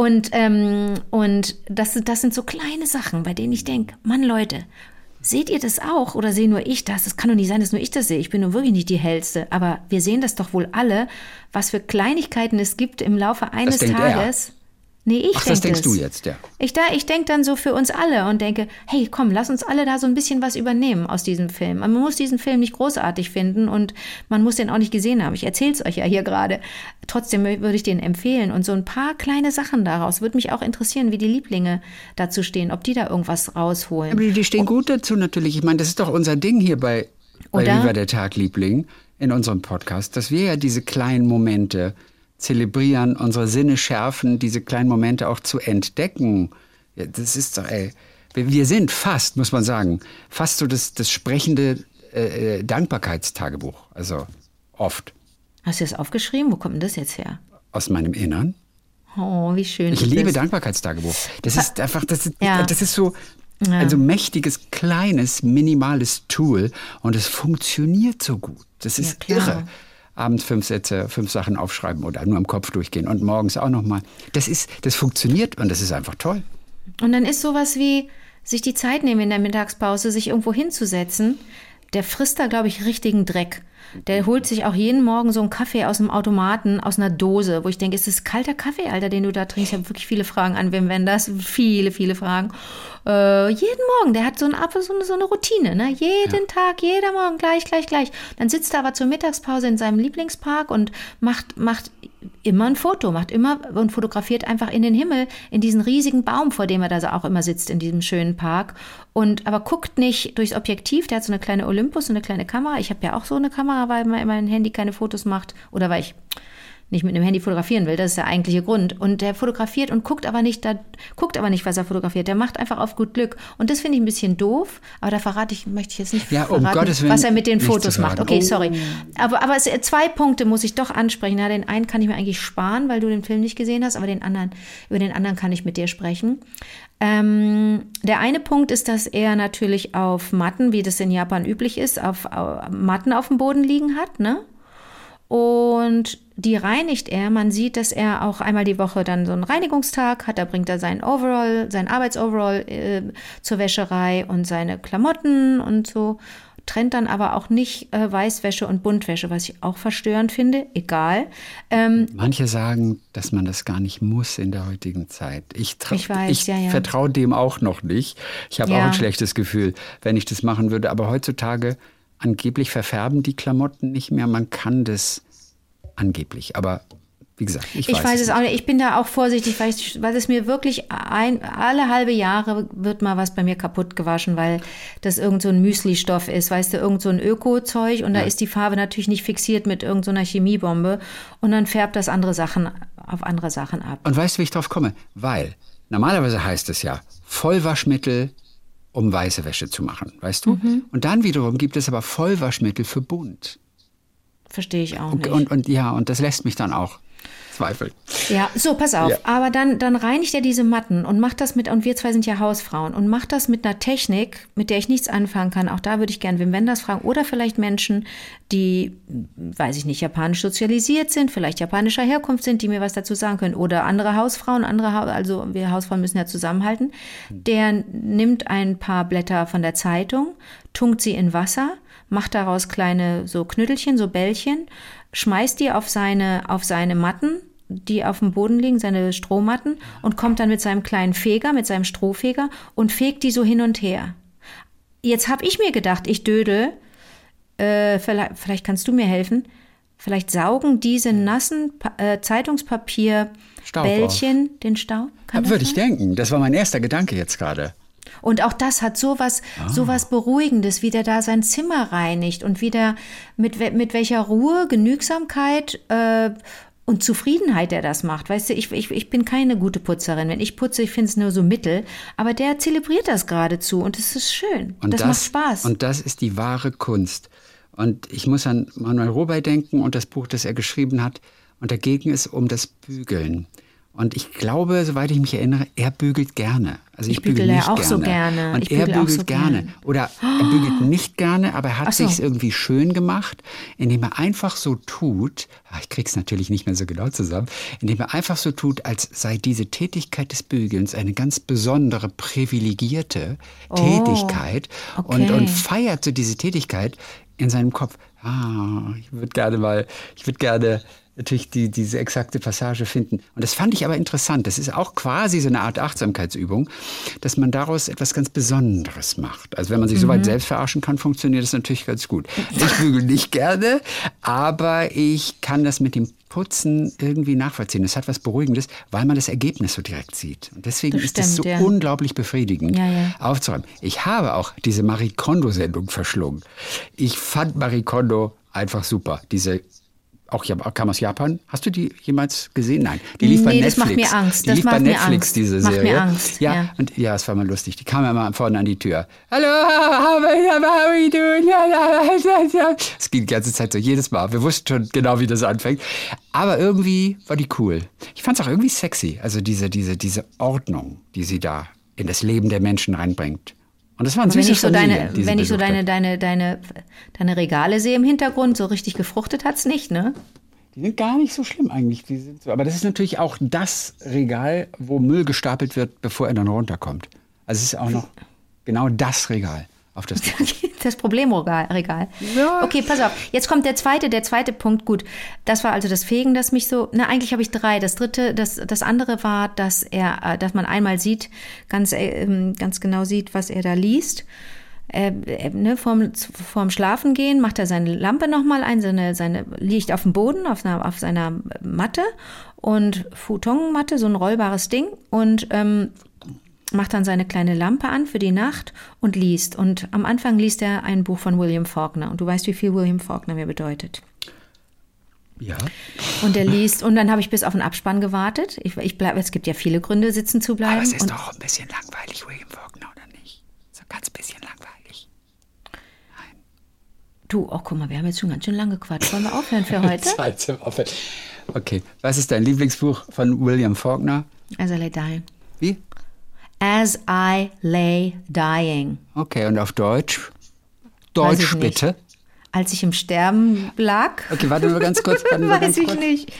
Und, ähm, und das, sind- das sind so kleine Sachen, bei denen ich denke, Mann Leute, Seht ihr das auch oder sehe nur ich das? Es kann doch nicht sein, dass nur ich das sehe. Ich bin nun wirklich nicht die hellste. Aber wir sehen das doch wohl alle, was für Kleinigkeiten es gibt im Laufe eines Tages. er. Nee, ich Ach, denke das denkst du jetzt, ja. Ich, da, ich denke dann so für uns alle und denke, hey, komm, lass uns alle da so ein bisschen was übernehmen aus diesem Film. Man muss diesen Film nicht großartig finden und man muss den auch nicht gesehen haben. Ich erzähle es euch ja hier gerade. Trotzdem würde ich den empfehlen. Und so ein paar kleine Sachen daraus. Würde mich auch interessieren, wie die Lieblinge dazu stehen, ob die da irgendwas rausholen. Aber die, stehen gut dazu natürlich. Ich meine, das ist doch unser Ding hier bei, bei? Viva der Tag, Liebling, in unserem Podcast, dass wir ja diese kleinen Momente zelebrieren, unsere Sinne schärfen, diese kleinen Momente auch zu entdecken. Ja, das ist doch, ey, wir, sind fast, muss man sagen, fast so das, das sprechende äh, äh, Dankbarkeitstagebuch. Also oft Hast du das aufgeschrieben? Wo kommt denn das jetzt her? aus meinem Innern. Oh, wie schön. Ich liebe das. Dankbarkeitstagebuch. Das ist einfach, das ist, Ja. das ist so ein so mächtiges, kleines, minimales Tool und es funktioniert so gut. Das ist Ja, irre. Abends fünf Sätze, fünf Sachen aufschreiben oder nur im Kopf durchgehen und morgens auch nochmal. Das ist, das funktioniert und das ist einfach toll. Und dann ist sowas wie, sich die Zeit nehmen in der Mittagspause, sich irgendwo hinzusetzen. Der frisst da, glaube ich, richtigen Dreck. Der holt sich auch jeden Morgen so einen Kaffee aus dem Automaten, aus einer Dose, wo ich denke, ist das kalter Kaffee, Alter, den du da trinkst? Ich habe wirklich viele Fragen an Wim Wenders, viele, viele Fragen. Äh, jeden Morgen, der hat so, ein, so, eine, so eine Routine, ne? Jeden Tag, jeder Morgen, gleich, gleich, gleich. Dann sitzt er aber zur Mittagspause in seinem Lieblingspark und macht, macht immer ein Foto, macht immer und fotografiert einfach in den Himmel, in diesen riesigen Baum, vor dem er da auch immer sitzt, in diesem schönen Park. Und aber guckt nicht durchs Objektiv, der hat so eine kleine Olympus, so eine kleine Kamera. Ich habe ja auch so eine Kamera, weil mein Handy keine Fotos macht oder weil ich nicht mit einem Handy fotografieren will, das ist der eigentliche Grund. Und der fotografiert und guckt aber nicht, da, guckt aber nicht, was er fotografiert. Der macht einfach auf gut Glück. Und das finde ich ein bisschen doof, aber da verrate ich, möchte ich jetzt nicht Ja, um verraten, Gottes Willen was er mit den Fotos macht. Okay, Oh. sorry. Aber, aber es, zwei Punkte muss ich doch ansprechen. Ja, den einen kann ich mir eigentlich sparen, weil du den Film nicht gesehen hast, aber den anderen, über den anderen kann ich mit dir sprechen. Ähm, der eine Punkt ist, dass er natürlich auf Matten, wie das in Japan üblich ist, auf, auf Matten auf dem Boden liegen hat, ne? Und die reinigt er. Man sieht, dass er auch einmal die Woche dann so einen Reinigungstag hat. Da bringt er seinen Overall, sein Arbeitsoverall äh, zur Wäscherei und seine Klamotten und so. Trennt dann aber auch nicht äh, Weißwäsche und Buntwäsche, was ich auch verstörend finde. Egal. Ähm, Manche sagen, dass man das gar nicht muss in der heutigen Zeit. Ich, Ich weiß, ich ja, ja. vertraue dem auch noch nicht. Ich habe Ja. auch ein schlechtes Gefühl, wenn ich das machen würde. Aber heutzutage angeblich verfärben die Klamotten nicht mehr. Man kann das angeblich. Aber wie gesagt, ich, Ich weiß, weiß es es auch nicht. Ich bin da auch vorsichtig, weil, ich, weil es mir wirklich ein, alle halbe Jahre wird mal was bei mir kaputt gewaschen, weil das irgend so ein Müsli-Stoff ist, weißt du, irgend so ein Öko-Zeug und da ist die Farbe natürlich nicht fixiert mit irgendeiner so einer Chemiebombe und dann färbt das andere Sachen auf andere Sachen ab. Und weißt du, wie ich drauf komme? Weil normalerweise heißt es ja Vollwaschmittel, um weiße Wäsche zu machen, weißt du? Mhm. Und dann wiederum gibt es aber Vollwaschmittel für bunt. Verstehe ich auch Und, nicht. und, und ja, und das lässt mich dann auch zweifeln. Ja, so, pass auf. Ja. Aber dann, dann reinigt er diese Matten und macht das mit, und wir zwei sind ja Hausfrauen, und macht das mit einer Technik, mit der ich nichts anfangen kann. Auch da würde ich gerne Wim Wenders fragen. Oder vielleicht Menschen, die, weiß ich nicht, japanisch sozialisiert sind, vielleicht japanischer Herkunft sind, die mir was dazu sagen können. Oder andere Hausfrauen, andere, Ha- also wir Hausfrauen müssen ja zusammenhalten. Der nimmt ein paar Blätter von der Zeitung, tunkt sie in Wasser, macht daraus kleine so Knüttelchen, so Bällchen, schmeißt die auf seine, auf seine Matten, die auf dem Boden liegen, seine Strohmatten, und kommt dann mit seinem kleinen Feger, mit seinem Strohfeger und fegt die so hin und her. Jetzt habe ich mir gedacht, ich dödel, äh, vielleicht, vielleicht kannst du mir helfen. Vielleicht saugen diese nassen Pa- äh, Zeitungspapier-Bällchen den Staub? Kann Würde ich denken. Das war mein erster Gedanke jetzt gerade. Und auch das hat sowas, Ah. sowas Beruhigendes, wie der da sein Zimmer reinigt und wie der, mit, mit welcher Ruhe, Genügsamkeit äh, und Zufriedenheit er das macht. Weißt du, ich, ich, ich bin keine gute Putzerin. Wenn ich putze, ich finde es nur so mittel. Aber der zelebriert das geradezu und es ist schön. Und das, macht Spaß. Und das ist die wahre Kunst. Und ich muss an Manuel Robey denken und das Buch, das er geschrieben hat. Und dagegen ist um das Bügeln. Und ich glaube, soweit ich mich erinnere, er bügelt gerne. Also ich, Ich bügele bügele ja nicht auch gerne. so gerne. Und Ich er bügelt so gerne. gerne. Oder er bügelt [gasps] nicht gerne, aber er hat Ach so. sich's irgendwie schön gemacht, indem er einfach so tut, ah, ich krieg's natürlich nicht mehr so genau zusammen, indem er einfach so tut, als sei diese Tätigkeit des Bügelns eine ganz besondere, privilegierte Tätigkeit Oh, okay. und, und feiert so diese Tätigkeit in seinem Kopf. Ah, ich würde gerne mal, ich würde gerne natürlich die, diese exakte Passage finden. Und das fand ich aber interessant. Das ist auch quasi so eine Art Achtsamkeitsübung, dass man daraus etwas ganz Besonderes macht. Also wenn man sich Mhm. soweit selbst verarschen kann, funktioniert das natürlich ganz gut. Ich bügel nicht gerne, aber ich kann das mit dem Putzen irgendwie nachvollziehen. Das hat was Beruhigendes, weil man das Ergebnis so direkt sieht. Und deswegen Das ist es so ja. unglaublich befriedigend, Ja, ja. aufzuräumen. Ich habe auch diese Marie Kondo-Sendung verschlungen. Ich fand Marie Kondo einfach super. Diese auch kam aus Japan. Hast du die jemals gesehen? Nein. Die lief bei Nee, das Netflix. macht mir Angst. Die Das lief bei Netflix, Angst. diese Macht mir Serie. Angst, Ja, ja. und ja, es war mal lustig. Die kam immer vorne an die Tür. Hallo, how are you doing? Ja, ja, ja, ja. Es ging die ganze Zeit so, jedes Mal. Wir wussten schon genau, wie das anfängt. Aber irgendwie war die cool. Ich fand es auch irgendwie sexy. Also diese, diese, diese Ordnung, die sie da in das Leben der Menschen reinbringt. Und das war ein Wenn süßes ich so Familie, deine, wenn ich so deine, hat. deine, deine, deine Regale sehe im Hintergrund, so richtig gefruchtet hat's nicht, ne? Die sind gar nicht so schlimm eigentlich. Die sind so, aber das ist natürlich auch das Regal, wo Müll gestapelt wird, bevor er dann runterkommt. Also es ist auch noch genau das Regal, auf das [laughs] Das Problemregal. Regal. Ja. Okay, pass auf. Jetzt kommt der zweite, der zweite Punkt. Gut, das war also das Fegen, das mich so. Na, eigentlich habe ich drei. Das dritte, das, das andere war, dass er, äh, dass man einmal sieht, ganz, äh, ähm, ganz genau sieht, was er da liest. Äh, äh, ne, vorm, vorm Schlafen gehen macht er seine Lampe nochmal ein, seine, seine, liegt auf dem Boden, auf, einer, auf seiner Matte und Futonmatte, so ein rollbares Ding und ähm, macht dann seine kleine Lampe an für die Nacht und liest. Und am Anfang liest er ein Buch von William Faulkner. Und du weißt, wie viel William Faulkner mir bedeutet. Ja. Und er liest, und dann habe ich bis auf den Abspann gewartet. Ich, ich bleib, es gibt ja viele Gründe, sitzen zu bleiben. Aber es ist doch ein bisschen langweilig, William Faulkner, oder nicht? So ein ganz bisschen langweilig. du, oh guck mal, wir haben jetzt schon ganz schön lange gequatscht. Wollen wir aufhören für heute? Zeit zum Aufhören. Okay, was ist dein Lieblingsbuch von William Faulkner? As I lay dying. Wie? As I lay dying. Okay, und auf Deutsch? Deutsch nicht. bitte. Als ich im Sterben lag. Okay, warte nur ganz kurz. Warte [laughs] Weiß ganz ich kurz. nicht.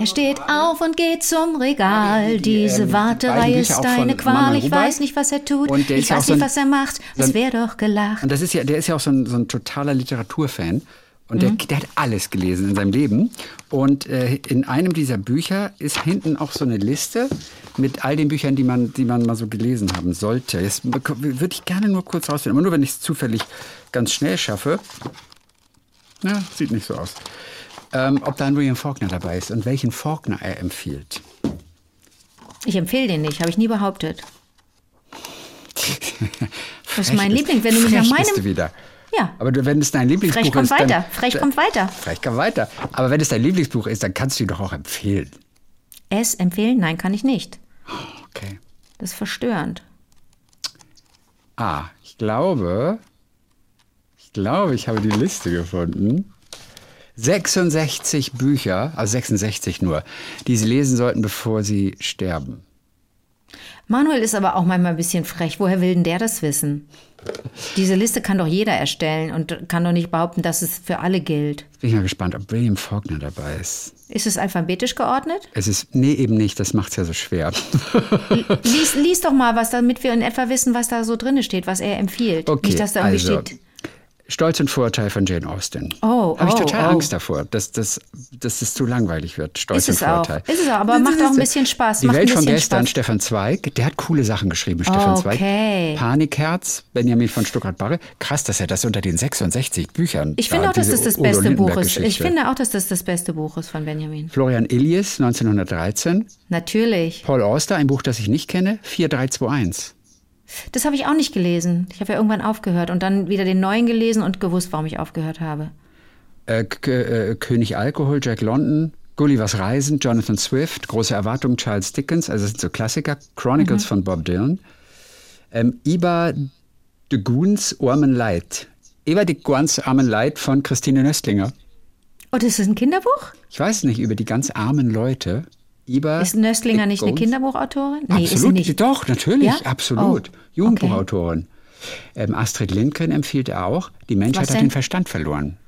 Er steht auf und geht zum Regal. Die, Diese ähm, die Warterei ist eine Qual. Ich weiß nicht, was er tut. Ich weiß so nicht, was er macht. Es so ein- wäre doch gelacht. Und das ist ja, der ist ja auch so ein, so ein totaler Literaturfan. Und der, der hat alles gelesen in seinem Leben. Und äh, in einem dieser Bücher ist hinten auch so eine Liste mit all den Büchern, die man, die man mal so gelesen haben sollte. Jetzt würde ich gerne nur kurz rausfinden, aber nur wenn ich es zufällig ganz schnell schaffe. Ja, sieht nicht so aus. Ähm, ob da ein William Faulkner dabei ist und welchen Faulkner er empfiehlt. Ich empfehle den nicht, habe ich nie behauptet. [laughs] Das ist mein Liebling. Wenn du mich nach meinem. Ja. Aber wenn es dein Lieblingsbuch Frech kommt ist, dann, weiter. Frech kommt weiter. Frech kommt weiter. Aber wenn es dein Lieblingsbuch ist, dann kannst du ihn doch auch empfehlen. Es empfehlen? Nein, kann ich nicht. Okay. Das ist verstörend. Ah, ich glaube, ich glaube, ich habe die Liste gefunden. 66 Bücher, also 66 nur, die Sie lesen sollten, bevor Sie sterben. Manuel ist aber auch manchmal ein bisschen frech. Woher will denn der das wissen? Diese Liste kann doch jeder erstellen und kann doch nicht behaupten, dass es für alle gilt. Jetzt bin ich mal gespannt, ob William Faulkner dabei ist. Ist es alphabetisch geordnet? Es ist, nee, eben nicht, das macht es ja so schwer. Lies, lies doch mal was, damit wir in etwa wissen, was da so drin steht, was er empfiehlt. Okay, nicht, dass da irgendwie also, steht. Stolz und Vorurteil von Jane Austen. Oh, Habe ich oh, total oh. Angst davor, dass, dass, dass das zu langweilig wird. Stolz Ist es und auch. Vorurteil. Ist es auch, aber macht auch ein bisschen Spaß. Die Macht Welt von gestern, Spaß. Stefan Zweig, der hat coole Sachen geschrieben, Stefan Zweig. Okay. Panikherz, Benjamin von Stuttgart-Barre. Krass, dass er das unter den 66 Büchern. Ich finde da, auch, dass das das beste Buch ist. Ich finde auch, dass das das beste Buch ist von Benjamin. Florian Illies, 1913. Natürlich. Paul Auster, ein Buch, das ich nicht kenne, 4321. Das habe ich auch nicht gelesen. Ich habe ja irgendwann aufgehört und dann wieder den neuen gelesen und gewusst, warum ich aufgehört habe. Äh, äh, König Alkohol, Jack London, Gullivers Reisen, Jonathan Swift, Große Erwartungen, Charles Dickens, also das sind so Klassiker, Chronicles von Bob Dylan, ähm, Iba de Guns Armen Leid. Iba de Guns Armen Leid von Christine Nöstlinger. Oh, das ist ein Kinderbuch? Ich weiß nicht, über die ganz armen Leute. Iber. Ist Nöstlinger nicht eine. Kinderbuchautorin? Nee, ist sie absolut, nicht. doch, natürlich, Ja? absolut. Oh, Jugendbuchautorin. Ähm, Astrid Lindgren empfiehlt er auch, die Menschheit hat den Verstand verloren.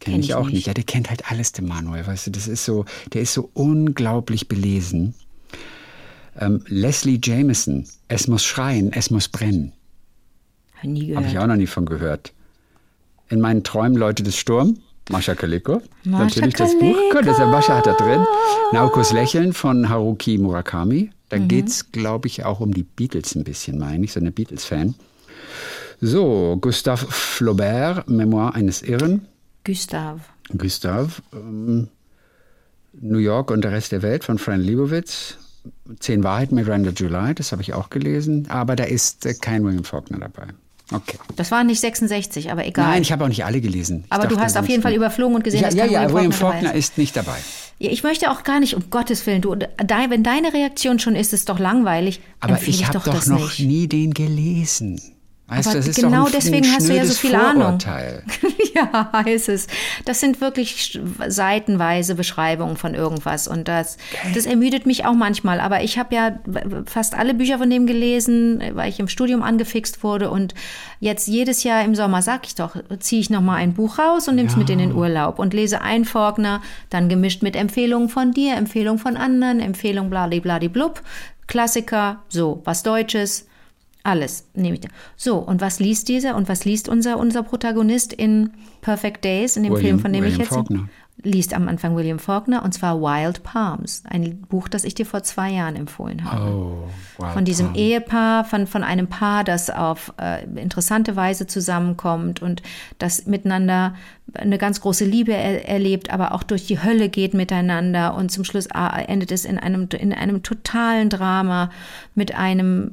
Kenn Kenn ich auch nicht. nicht. Ja, der kennt halt alles, der Manuel, weißt du, das ist so, der ist so unglaublich belesen. Ähm, Leslie Jameson, es muss schreien, es muss brennen. Habe ich auch noch nie von gehört. In meinen Träumen Leute des Sturm, Mascha Kaleko. Natürlich das Buch. Kaleko. Das ist Mascha hat da drin. Naokos Lächeln von Haruki Murakami. Da Mhm. geht's, glaube ich, auch um die Beatles ein bisschen, meine ich. So eine Beatles-Fan. So, Gustave Flaubert, Memoir eines Irren. Gustav. Gustave, ähm, New York und der Rest der Welt von Fran Lebowitz. Zehn Wahrheiten mit Miranda July, das habe ich auch gelesen. Aber da ist äh, kein William Faulkner dabei. Okay. Das war nicht 66, aber egal. Nein, ich habe auch nicht alle gelesen. Ich aber du hast auf jeden Fall überflogen und gesehen, ja, dass ja, ja, William Faulkner ist. nicht dabei. Ja, ich möchte auch gar nicht, um Gottes Willen, du, de, wenn deine Reaktion schon ist, ist doch langweilig. Aber empfehle ich habe doch doch das noch nicht. nie den gelesen. Weißt Aber das ist genau doch ein, deswegen ein hast du ja so viel Ahnung. Vorurteil. [laughs] ja, ist es. Das sind wirklich seitenweise Beschreibungen von irgendwas und das, das ermüdet mich auch manchmal. Aber ich habe ja fast alle Bücher von dem gelesen, weil ich im Studium angefixt wurde und jetzt jedes Jahr im Sommer sag ich doch, ziehe ich noch mal ein Buch raus und nehme es mit in den Urlaub und lese ein Faulkner, dann gemischt mit Empfehlungen von dir, Empfehlungen von anderen, Empfehlungen bladibladiblub, Klassiker, so was Deutsches. Alles nehme ich. da. So, und was liest dieser und was liest unser, unser Protagonist in Perfect Days, in dem William- Film, von dem William ich jetzt. Faulkner. Liest am Anfang William Faulkner und zwar Wild Palms, ein Buch, das ich dir vor zwei Jahren empfohlen habe. Oh, wow. Von diesem Ehepaar, von, von einem Paar, das auf äh, interessante Weise zusammenkommt und das miteinander eine ganz große Liebe er, erlebt, aber auch durch die Hölle geht miteinander und zum Schluss ah, endet es in einem, in einem totalen Drama mit einem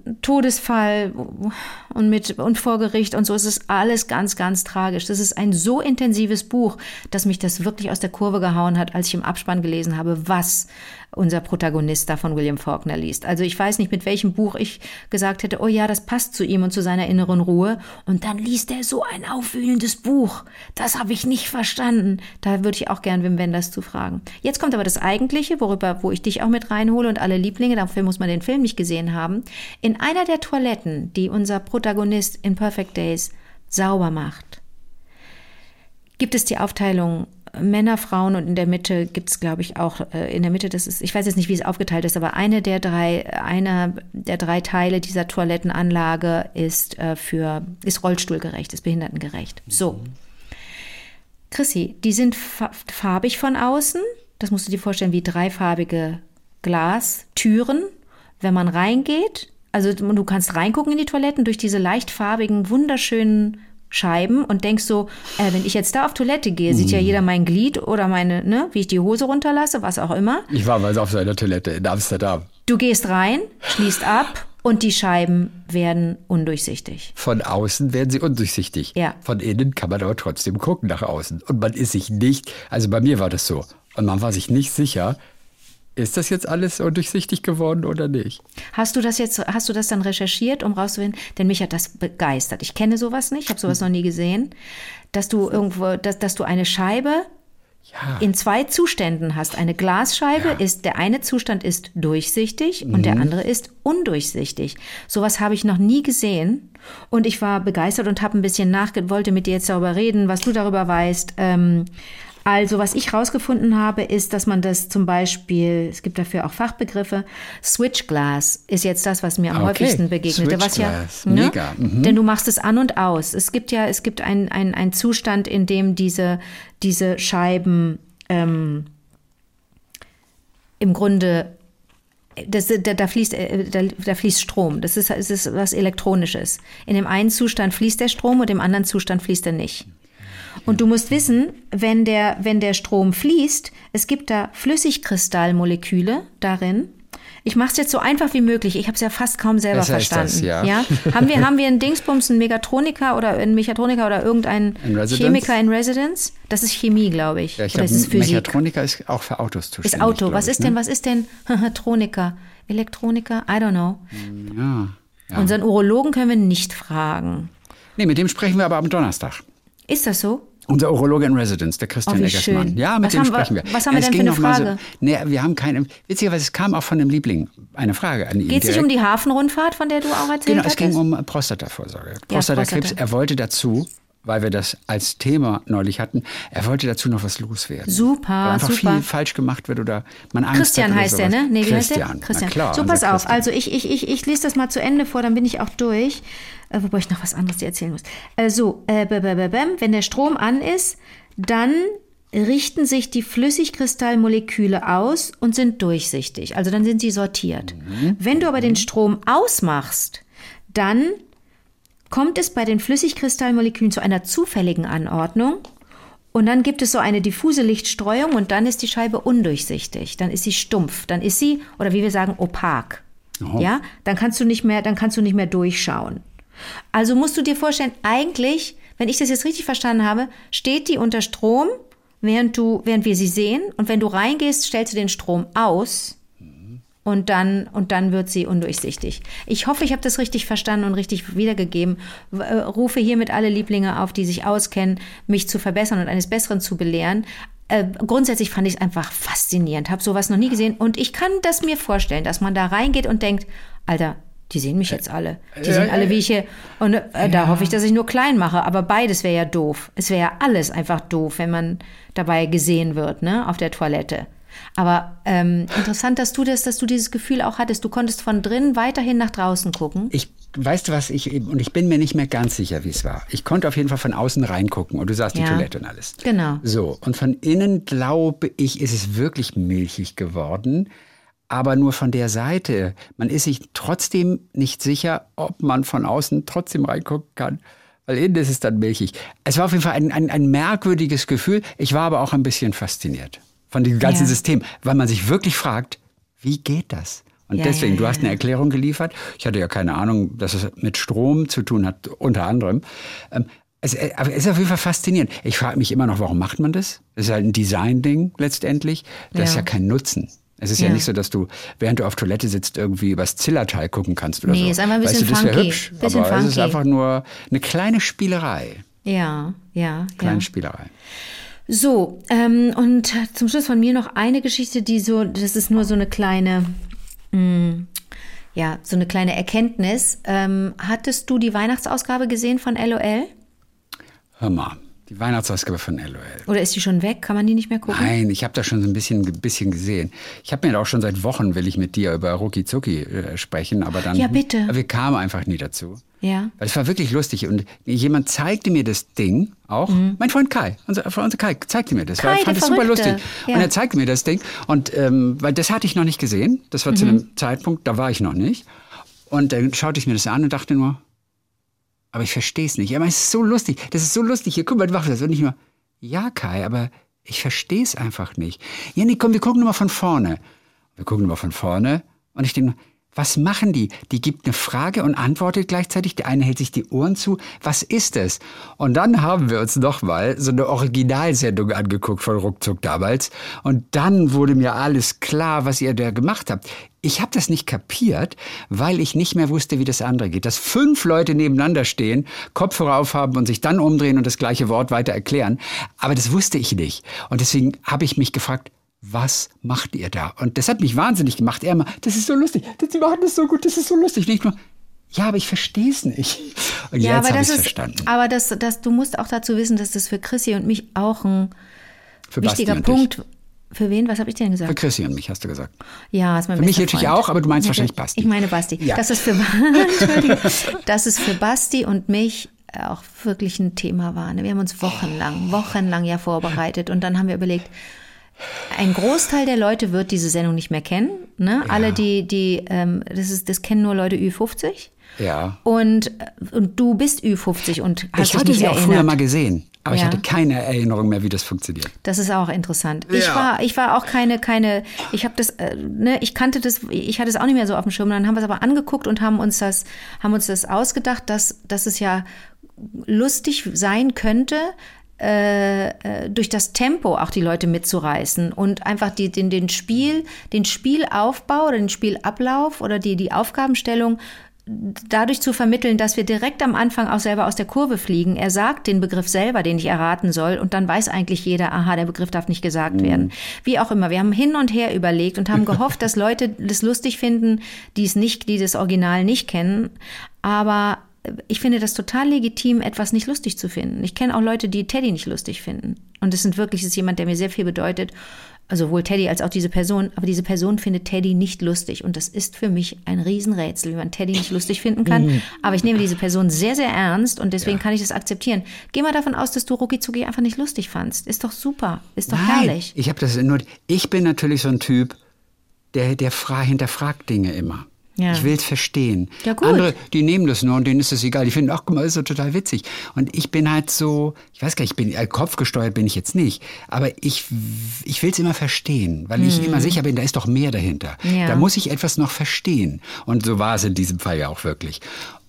Todesfall und mit und vor Gericht und so ist es alles ganz ganz tragisch. Das ist ein so intensives Buch, dass mich das wirklich aus der Kurve gehauen hat, als ich im Abspann gelesen habe, was unser Protagonist da von William Faulkner liest. Also ich weiß nicht, mit welchem Buch ich gesagt hätte, oh ja, das passt zu ihm und zu seiner inneren Ruhe. Und dann liest er so ein aufwühlendes Buch. Das habe ich nicht verstanden. Da würde ich auch gern Wim Wenders zu fragen. Jetzt kommt aber das Eigentliche, worüber, wo ich dich auch mit reinhole und alle Lieblinge, dafür muss man den Film nicht gesehen haben. In einer der Toiletten, die unser Protagonist in Perfect Days sauber macht, gibt es die Aufteilung Männer, Frauen und in der Mitte gibt es, glaube ich, auch äh, in der Mitte, das ist, ich weiß jetzt nicht, wie es aufgeteilt ist, aber eine der drei, einer der drei Teile dieser Toilettenanlage ist äh, für, ist rollstuhlgerecht, ist behindertengerecht. So. Chrissy, die sind fa farbig von außen. Das musst du dir vorstellen, wie dreifarbige Glastüren. Wenn man reingeht, also du kannst reingucken in die Toiletten durch diese leichtfarbigen, wunderschönen Scheiben und denkst so, äh, wenn ich jetzt da auf Toilette gehe, sieht ja jeder mein Glied oder meine, ne, wie ich die Hose runterlasse, was auch immer. Ich war mal auf seiner Toilette in Amsterdam. Du gehst rein, schließt ab und die Scheiben werden undurchsichtig. Von außen werden sie undurchsichtig. Ja. Von innen kann man aber trotzdem gucken nach außen. Und man ist sich nicht, also bei mir war das so. Und man war sich nicht sicher, ist das jetzt alles undurchsichtig geworden oder nicht? Hast du das jetzt, hast du das dann recherchiert, um rauszufinden? Denn mich hat das begeistert. Ich kenne sowas nicht, ich habe sowas noch nie gesehen, dass du irgendwo, dass, dass du eine Scheibe Ja. in zwei Zuständen hast. Eine Glasscheibe Ja. ist, der eine Zustand ist durchsichtig und der andere ist undurchsichtig. Sowas habe ich noch nie gesehen und ich war begeistert und habe ein bisschen nachge, wollte mit dir jetzt darüber reden, was du darüber weißt. Ähm, also, was ich rausgefunden habe, ist, dass man das zum Beispiel, es gibt dafür auch Fachbegriffe, Switchglass ist jetzt das, was mir am Okay. häufigsten begegnete. Was ja, Switchglass. Mega. Mhm. Denn du machst es an und aus. Es gibt ja, es gibt einen ein Zustand, in dem diese, diese Scheiben ähm, im Grunde das, da, da, fließt, äh, da, da fließt Strom. Das ist, es ist was Elektronisches. In dem einen Zustand fließt der Strom und im anderen Zustand fließt er nicht. Und du musst wissen, wenn der, wenn der Strom fließt, es gibt da Flüssigkristallmoleküle darin. Ich mache es jetzt so einfach wie möglich. Ich habe es ja fast kaum selber Besser ist verstanden. das, ja. [laughs] Haben wir haben wir einen Dingsbums, einen Megatroniker oder einen Mechatroniker oder irgendeinen In? Chemiker in Residence? Das ist Chemie, glaube ich. Ja, ich oder glaube, ist es Physik? Mechatroniker ist auch für Autos zuständig. Ist Auto. glaub Was ich, ist ne? denn, was ist denn [laughs] Troniker? Elektroniker? I don't know. Ja. ja. Unseren Urologen können wir nicht fragen. Nee, mit dem sprechen wir aber am Donnerstag. Ist das so? Unser Urologe in Residence, der Christian Oh, Eggersmann. schön. Ja, mit Was dem sprechen wir. was haben wir Es denn für eine Frage? So, nee, wir haben keine. Witzigerweise, es kam auch von dem Liebling eine Frage an ihn. Geht es nicht direkt. um die Hafenrundfahrt, von der du auch erzählt Genau, es hattest? ging um Prostatavorsorge. Prostatakrebs, Prostata. er wollte dazu, weil wir das als Thema neulich hatten, er wollte dazu noch was loswerden. Super, weil einfach super. viel falsch gemacht wird oder man Angst Christian heißt der, sowas. ne? Nee, wie heißt Christian. der? Christian. Na klar, so, pass auf. Christian. Also ich, ich, ich, ich lese das mal zu Ende vor, dann bin ich auch durch. Äh, wobei ich noch was anderes dir erzählen muss. Äh, so, äh, wenn der Strom an ist, dann richten sich die Flüssigkristallmoleküle aus und sind durchsichtig. Also dann sind sie sortiert. Mhm. Wenn du aber den Strom ausmachst, dann kommt es bei den Flüssigkristallmolekülen zu einer zufälligen Anordnung und dann gibt es so eine diffuse Lichtstreuung und dann ist die Scheibe undurchsichtig, dann ist sie stumpf, dann ist sie oder wie wir sagen opak. Ja, dann kannst du nicht mehr, dann kannst du nicht mehr durchschauen. Also musst du dir vorstellen, eigentlich, wenn ich das jetzt richtig verstanden habe, steht die unter Strom, während du während wir sie sehen und wenn du reingehst, stellst du den Strom aus und dann, und dann wird sie undurchsichtig. Ich hoffe, ich habe das richtig verstanden und richtig wiedergegeben. Äh, Rufe hiermit alle Lieblinge auf, die sich auskennen, mich zu verbessern und eines Besseren zu belehren. Äh, grundsätzlich fand ich es einfach faszinierend, habe sowas noch nie gesehen und ich kann das mir vorstellen, dass man da reingeht und denkt, Alter, die sehen mich jetzt alle. Die sehen alle, wie ich hier. Und äh, da hoffe ich, dass ich nur klein mache. Aber beides wäre ja doof. Es wäre ja alles einfach doof, wenn man dabei gesehen wird, ne, auf der Toilette. Aber ähm, interessant, dass du das, dass du dieses Gefühl auch hattest. Du konntest von drinnen weiterhin nach draußen gucken. Ich, weißt du was, ich, und ich bin mir nicht mehr ganz sicher, wie es war. Ich konnte auf jeden Fall von außen reingucken und du sahst die Ja. Toilette und alles. Genau. So, und von innen glaube ich, ist es wirklich milchig geworden. Aber nur von der Seite. Man ist sich trotzdem nicht sicher, ob man von außen trotzdem reingucken kann. Weil innen ist es dann milchig. Es war auf jeden Fall ein, ein, ein merkwürdiges Gefühl. Ich war aber auch ein bisschen fasziniert von dem ganzen Ja. System, weil man sich wirklich fragt, wie geht das? Und Ja, deswegen, ja, du hast eine Erklärung geliefert. Ich hatte ja keine Ahnung, dass es mit Strom zu tun hat, unter anderem. Ähm, es, äh, aber es ist auf jeden Fall faszinierend. Ich frage mich immer noch, warum macht man das? Das ist halt ein Design-Ding letztendlich. Das ist Ja. kein Nutzen. Es ist ja. Ja. nicht so, dass du, während du auf Toilette sitzt, irgendwie übers Zillerteil gucken kannst oder Nee, so. ist einfach ein bisschen weißt du, funky. hübsch. Bisschen aber es ist funky. einfach nur eine kleine Spielerei. Ja, ja, Kleine ja. Spielerei. So, ähm, und zum Schluss von mir noch eine Geschichte, die so, das ist nur so eine kleine, mh, ja, so eine kleine Erkenntnis. Ähm, hattest du die Weihnachtsausgabe gesehen von LOL? Hör mal, die Weihnachtsausgabe von LOL. Oder ist die schon weg? Kann man die nicht mehr gucken? Nein, ich habe da schon so ein bisschen, bisschen gesehen. Ich habe mir auch schon seit Wochen, will ich mit dir über Ruki Zuki äh, sprechen, aber dann. Ja, bitte. Wir kamen einfach nie dazu. Ja. Weil es war wirklich lustig und jemand zeigte mir das Ding auch. Mein Freund Kai, unser, unser Kai, zeigte mir das. Mhm. Kai, weil ich fand es super lustig. Ja. Und er zeigte mir das Ding und ähm, weil das hatte ich noch nicht gesehen. Das war zu Mhm. einem Zeitpunkt, da war ich noch nicht. Und dann schaute ich mir das an und dachte nur, aber ich verstehe es nicht. Aber es ist so lustig. Das ist so lustig. Hier, guck mal, du machst das. Und nicht nur, ja, Kai, aber ich verstehe es einfach nicht. Ja, nee, komm, wir gucken nur mal von vorne. Wir gucken nur mal von vorne. Und ich denke, was machen die? Die gibt eine Frage und antwortet gleichzeitig. Der eine hält sich die Ohren zu. Was ist es? Und dann haben wir uns noch mal so eine Originalsendung angeguckt von Ruckzuck damals. Und dann wurde mir alles klar, was ihr da gemacht habt. Ich habe das nicht kapiert, weil ich nicht mehr wusste, wie das andere geht. Dass fünf Leute nebeneinander stehen, Kopfhörer aufhaben und sich dann umdrehen und das gleiche Wort weiter erklären. Aber das wusste ich nicht. Und deswegen habe ich mich gefragt, was macht ihr da? Und das hat mich wahnsinnig gemacht. Er immer, das ist so lustig, sie machen das so gut, das ist so lustig. Nicht nur, ja, aber ich verstehe es nicht. Und Ja, jetzt aber habe ich es ist, verstanden. aber das, das, du musst auch dazu wissen, dass das für Chrissy und mich auch ein Für wichtiger Punkt. Dich. Für wen? Was habe ich denn Für gesagt? Chrissy und mich, hast du gesagt. Ja, ist mein Für mich natürlich Freund. auch, aber du meinst wahrscheinlich Basti. Ich meine Basti. Ja. Das ist für [laughs] das ist für Basti und mich auch wirklich ein Thema war. ne? Wir haben uns wochenlang, wochenlang ja vorbereitet und dann haben wir überlegt, ein Großteil der Leute wird diese Sendung nicht mehr kennen. Ne? Alle, die, die, ähm, das ist, das kennen nur Leute Ü50. Ja. Und, und du bist Ü50 und hast Ich dich hatte nicht sie auch erinnert. früher mal gesehen, aber ich Ja. hatte keine Erinnerung mehr, wie das funktioniert. Das ist auch interessant. Ich Ja. war, ich war auch keine, keine, ich habe das, äh, ne, ich kannte das, ich hatte es auch nicht mehr so auf dem Schirm. Dann haben wir es aber angeguckt und haben uns das, haben uns das ausgedacht, dass, dass es ja lustig sein könnte, äh, äh, durch das Tempo auch die Leute mitzureißen und einfach die, den, den Spiel, den Spielaufbau oder den Spielablauf oder die, die Aufgabenstellung dadurch zu vermitteln, dass wir direkt am Anfang auch selber aus der Kurve fliegen. Er sagt den Begriff selber, den ich erraten soll, und dann weiß eigentlich jeder, aha, der Begriff darf nicht gesagt Mhm. werden. Wie auch immer, wir haben hin und her überlegt und haben [laughs] gehofft, dass Leute das lustig finden, die es nicht, die das Original nicht kennen. Aber ich finde das total legitim, etwas nicht lustig zu finden. Ich kenne auch Leute, die Teddy nicht lustig finden. Und es sind wirklich, es ist jemand, der mir sehr viel bedeutet. Also sowohl Teddy als auch diese Person. Aber diese Person findet Teddy nicht lustig. Und das ist für mich ein Riesenrätsel, wie man Teddy nicht lustig finden kann. Aber ich nehme diese Person sehr, sehr ernst und deswegen kann ich das akzeptieren. Geh mal davon aus, dass du Ruki Zuki einfach nicht lustig fandst. Ist doch super. Ist doch Nein, herrlich. ich habe das nur. Ich bin natürlich so ein Typ, der, der fra hinterfragt Dinge immer. Ja. Ich will es verstehen. Ja. Andere, die nehmen das nur und denen ist es egal. Die finden, ach guck mal, ist so total witzig. Und ich bin halt so, ich weiß gar nicht, ich bin, äh, kopfgesteuert bin ich jetzt nicht, aber ich, ich will es immer verstehen, weil ich immer sicher bin, da ist doch mehr dahinter. Mhm. Ja. Da muss ich etwas noch verstehen. Und so war es in diesem Fall ja auch wirklich.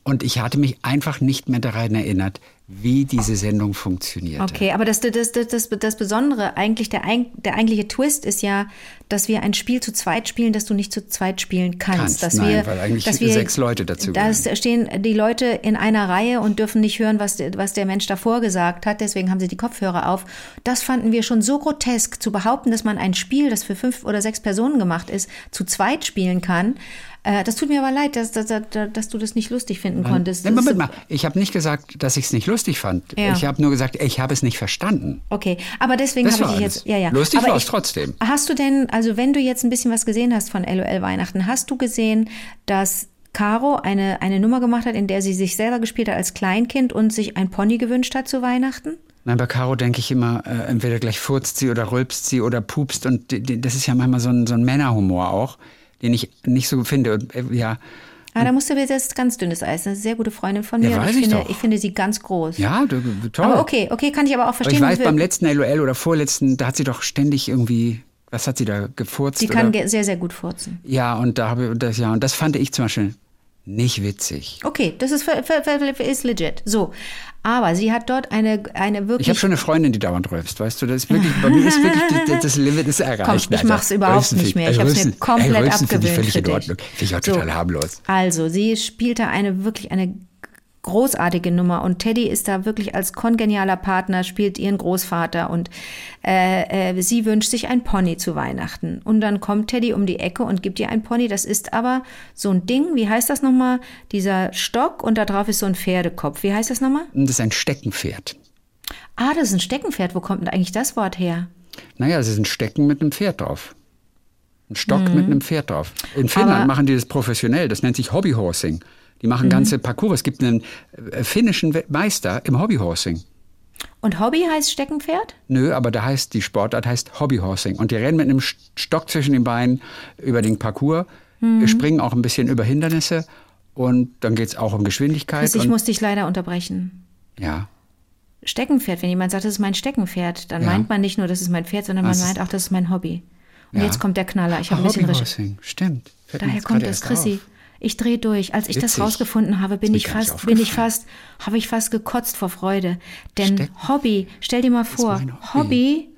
Und ich hatte mich einfach nicht mehr daran erinnert, wie diese Sendung funktionierte. Okay, aber das, das, das, das, Besondere, eigentlich der, der eigentliche Twist ist ja, dass wir ein Spiel zu zweit spielen, das du nicht zu zweit spielen kannst. Kannst, dass nein, wir, weil eigentlich dass wir, sechs Leute dazu Da stehen die Leute in einer Reihe und dürfen nicht hören, was, was der Mensch davor gesagt hat. Deswegen haben sie die Kopfhörer auf. Das fanden wir schon so grotesk, zu behaupten, dass man ein Spiel, das für fünf oder sechs Personen gemacht ist, zu zweit spielen kann. Äh, Das tut mir aber leid, dass, dass, dass, dass du das nicht lustig finden konntest. Nein, Moment mal. Ich habe nicht gesagt, dass ich es nicht lustig fand. Ja. Ich habe nur gesagt, ich habe es nicht verstanden. Okay, aber deswegen habe ich dich jetzt. Ja, ja. Lustig aber war es trotzdem. Hast du denn, also wenn du jetzt ein bisschen was gesehen hast von LOL Weihnachten, hast du gesehen, dass Caro eine, eine Nummer gemacht hat, in der sie sich selber gespielt hat als Kleinkind und sich ein Pony gewünscht hat zu Weihnachten? Nein, bei Caro denke ich immer, äh, entweder gleich furzt sie oder rülpst sie oder pupst. Und die, die, das ist ja manchmal so ein, so ein Männerhumor auch, den ich nicht so finde. Und, äh, ja, Ah, da musst du jetzt ganz dünnes Eis. Das ist eine sehr gute Freundin von mir. Ja, weiß ich, ich finde, doch. ich finde sie ganz groß. ja du, toll. aber okay, okay, kann ich aber auch Aber verstehen. ich weiß, beim letzten LOL oder vorletzten, da hat sie doch ständig irgendwie, was hat sie da gefurzt? sie kann sehr, sehr gut furzen. Ja, und da habe ich, das, ja, und das fand ich zum Beispiel nicht witzig. Okay, das ist, ist legit. So. Aber sie hat dort eine, eine wirklich. Ich habe schon eine Freundin, die dauernd rülpst, weißt du, das ist wirklich, bei mir ist wirklich, das, das Limit ist erreicht. Komm, ich Also, mach's überhaupt nicht mehr. Ich hab's mir komplett ey, Rülpsen finde ich abgewöhnt völlig für in. Ordnung. Finde ich auch So. total harmlos. Also, sie spielte eine wirklich eine großartige Nummer und Teddy ist da wirklich als kongenialer Partner, spielt ihren Großvater und äh, äh, sie wünscht sich ein Pony zu Weihnachten. Und dann kommt Teddy um die Ecke und gibt ihr ein Pony. Das ist aber so ein Ding, wie heißt das nochmal? Dieser Stock und da drauf ist so ein Pferdekopf. Wie heißt das nochmal? Das ist ein Steckenpferd. Ah, das ist ein Steckenpferd. Wo kommt denn eigentlich das Wort her? Naja, es ist ein Stecken mit einem Pferd drauf. Ein Stock mit einem Pferd drauf. In Finnland Mhm. Aber- machen die das professionell. Das nennt sich Hobbyhorsing. Die Mhm. machen ganze Parcours. Es gibt einen äh, finnischen Meister im Hobbyhorsing. Und Hobby heißt Steckenpferd? Nö, aber da heißt die Sportart heißt Hobbyhorsing. Und die rennen mit einem St- Stock zwischen den Beinen über den Parcours, Mhm. springen auch ein bisschen über Hindernisse und dann geht es auch um Geschwindigkeit. Chris, ich muss dich leider unterbrechen. ja. Steckenpferd, wenn jemand sagt, das ist mein Steckenpferd, dann Ja. meint man nicht nur, das ist mein Pferd, sondern man Das ist- meint auch, das ist mein Hobby. Und Ja. jetzt kommt der Knaller. Ich habe ein bisschen. Hobbyhorsing, stimmt. Fällt Daher kommt das, Chrissy. auf. Ich drehe durch. Als ich das Witzig. rausgefunden habe, bin ich fast, bin ich fast, habe ich fast gekotzt vor Freude. Denn Stecken- Hobby, stell dir mal vor, mein Hobby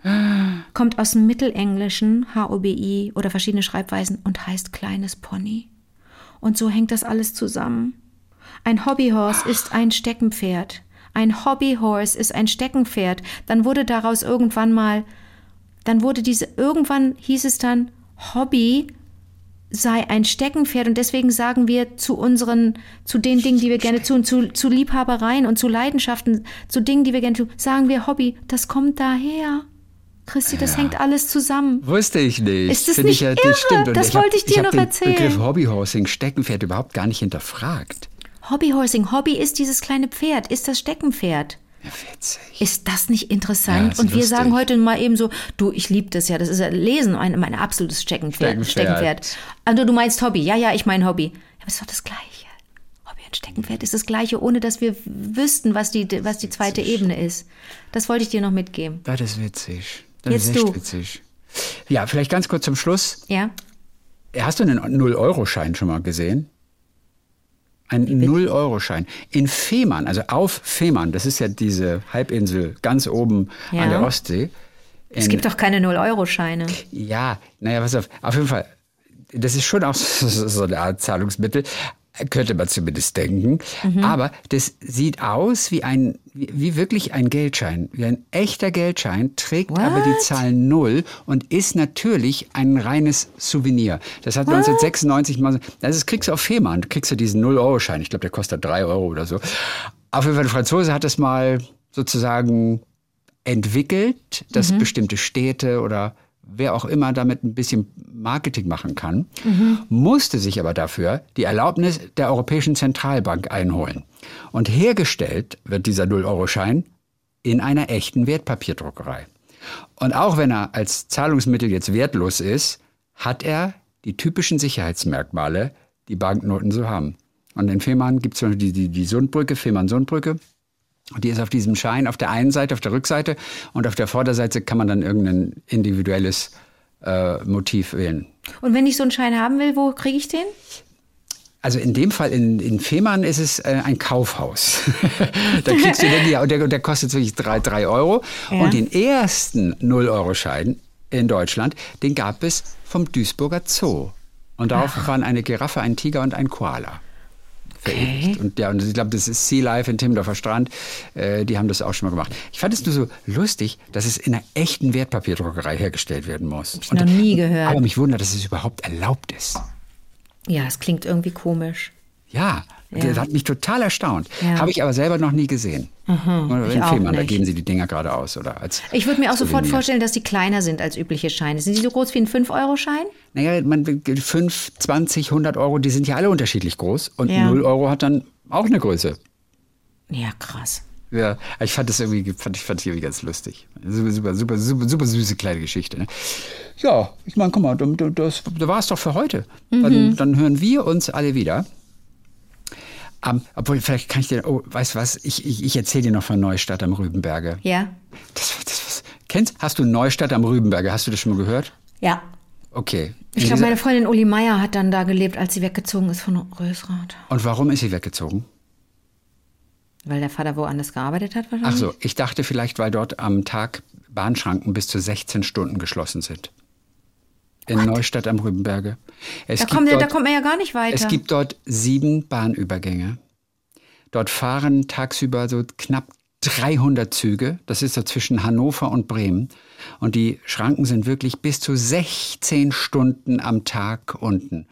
kommt aus dem Mittelenglischen, H-O-B-I oder verschiedene Schreibweisen und heißt kleines Pony. Und so hängt das alles zusammen. Ein Hobbyhorse ist ein Steckenpferd. Ein Hobbyhorse ist ein Steckenpferd. Dann wurde daraus irgendwann mal, dann wurde diese, irgendwann hieß es dann, Hobby sei ein Steckenpferd und deswegen sagen wir zu unseren, zu den Dingen, die wir gerne tun, zu, zu Liebhabereien und zu Leidenschaften, zu Dingen, die wir gerne tun, sagen wir Hobby. Das kommt daher. Christi, das hängt alles zusammen. Wusste ich nicht. Ist das Finde nicht ich ja, irre? das stimmt. Das ich hab- wollte ich dir hab noch den erzählen. Begriff Hobbyhorsing, Steckenpferd überhaupt gar nicht hinterfragt. Hobbyhorsing, Hobby ist dieses kleine Pferd, ist das Steckenpferd. Ja, witzig. Ist das nicht Ja, interessant? ist und wir lustig. sagen heute mal eben so, du, ich liebe das ja, das ist ja Lesen, mein, mein absolutes Steckenpferd. Steckenpferd. Steckenpferd. Also du meinst Hobby, ja, ja, ich meine Hobby. Ja, aber es ist doch das Gleiche. Hobby und Steckenpferd ist das Gleiche, ohne dass wir wüssten, was die, was die zweite Ebene ist. Das wollte ich dir noch mitgeben. Das ist witzig. Das Jetzt ist echt du. witzig. Ja, vielleicht ganz kurz zum Schluss. Ja? Hast du einen 0-Euro-Schein schon mal gesehen? Ein 0-Euro-Schein. In Fehmarn, also auf Fehmarn, das ist ja diese Halbinsel ganz oben Ja. an der Ostsee. Es In- gibt doch keine 0-Euro-Scheine. Ja, naja, pass auf. Auf jeden Fall, das ist schon auch [laughs] so so eine Art Zahlungsmittel. Könnte man zumindest denken. Mhm. Aber das sieht aus wie ein, wie, wie wirklich ein Geldschein. Wie ein echter Geldschein, trägt What? aber die Zahl Null und ist natürlich ein reines Souvenir. Das hat 1996 mal, das ist, kriegst du auf Fehmarn, du kriegst du diesen 0-Euro-Schein. Ich glaube, der kostet 3 Euro oder so. Auf jeden Fall, der Franzose hat das mal sozusagen entwickelt, dass Mhm. bestimmte Städte oder wer auch immer damit ein bisschen Marketing machen kann, musste sich aber dafür die Erlaubnis der Europäischen Zentralbank einholen. Und hergestellt wird dieser 0-Euro-Schein in einer echten Wertpapierdruckerei. Und auch wenn er als Zahlungsmittel jetzt wertlos ist, hat er die typischen Sicherheitsmerkmale, die Banknoten so haben. Und in Fehmarn gibt es zum Beispiel die, die, die Sundbrücke, Fehmarn-Sundbrücke. Die ist auf diesem Schein auf der einen Seite, auf der Rückseite und auf der Vorderseite kann man dann irgendein individuelles äh, Motiv wählen. Und wenn ich so einen Schein haben will, wo kriege ich den? Also in dem Fall in, in Fehmarn ist es äh, ein Kaufhaus. [laughs] da kriegst du den und der, und der kostet wirklich drei, drei Euro. Ja. Und den ersten 0-Euro-Schein in Deutschland, den gab es vom Duisburger Zoo. Und darauf waren eine Giraffe, ein Tiger und ein Koala. Verewigt. Und ja, und ich glaube, das ist Sea Life in Timmendorfer Strand. Äh, die haben das auch schon mal gemacht. Ich fand es nur so lustig, dass es in einer echten Wertpapierdruckerei hergestellt werden muss. ich noch nie gehört. Aber mich wundert, dass es überhaupt erlaubt ist. Ja, es klingt irgendwie komisch. Ja, Ja. das hat mich total erstaunt. Ja. Habe ich aber selber noch nie gesehen. Oder ich in Fehmarn, da geben sie die Dinger gerade aus. Oder als Ich würde mir auch sofort vorstellen, dass die kleiner sind als übliche Scheine. Sind die so groß wie ein 5-Euro-Schein? Naja, man, 5, 20, 100 Euro, die sind ja alle unterschiedlich groß. Und Ja. 0 Euro hat dann auch eine Größe. Ja, krass. Ja, ich fand das irgendwie, fand ich, fand ich irgendwie ganz lustig. Super, super, super, super, super süße kleine Geschichte. Ne? Ja, ich meine, guck mal, das, das, das war es doch für heute. Mhm. Dann, dann hören wir uns alle wieder. Am- obwohl, vielleicht kann ich dir, oh, weißt du was, ich, ich, ich erzähle dir noch von Neustadt am Rübenberge. Ja? Das, das, was, kennst, hast du Neustadt am Rübenberge? Hast du das schon mal gehört? Ja. Okay. Ich glaube, meine Freundin Uli Meier hat dann da gelebt, als sie weggezogen ist von Rösrath. Und warum ist sie weggezogen? Weil der Vater woanders gearbeitet hat wahrscheinlich. Ach so, ich dachte vielleicht, weil dort am Tag Bahnschranken bis zu 16 Stunden geschlossen sind. In Neustadt am Rübenberge. Es Da gibt kommt, dort, da kommt man ja gar nicht weiter. Es gibt dort sieben Bahnübergänge. Dort fahren tagsüber so knapp 300 Züge. Das ist so zwischen Hannover und Bremen. Und die Schranken sind wirklich bis zu 16 Stunden am Tag unten.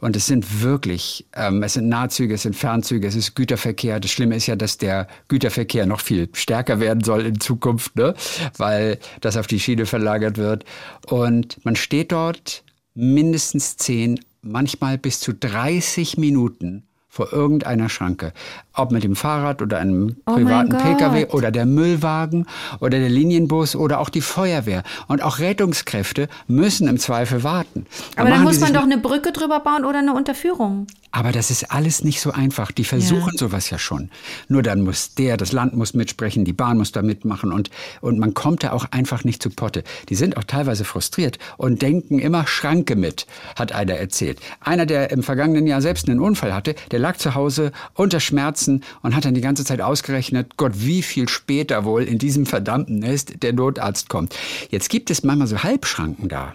Und es sind wirklich, ähm, es sind Nahzüge, es sind Fernzüge, es ist Güterverkehr. Das Schlimme ist ja, dass der Güterverkehr noch viel stärker werden soll in Zukunft, ne? weil das auf die Schiene verlagert wird. Und man steht dort mindestens 10, manchmal bis zu 30 Minuten vor irgendeiner Schranke. Ob mit dem Fahrrad oder einem Oh privaten Gott. Pkw oder der Müllwagen oder der Linienbus oder auch die Feuerwehr. Und auch Rettungskräfte müssen im Zweifel warten. Da Aber dann machen muss man doch eine Brücke drüber bauen oder eine Unterführung. Aber das ist alles nicht so einfach. Die versuchen sowas ja schon. Nur dann muss der, das Land muss mitsprechen, die Bahn muss da mitmachen und, und man kommt da auch einfach nicht zu Potte. Die sind auch teilweise frustriert und denken immer Schranke mit, hat einer erzählt. Einer, der im vergangenen Jahr selbst einen Unfall hatte, der lag zu Hause unter Schmerzen und hat dann die ganze Zeit ausgerechnet, Gott, wie viel später wohl in diesem verdammten Nest der Notarzt kommt. Jetzt gibt es manchmal so Halbschranken da.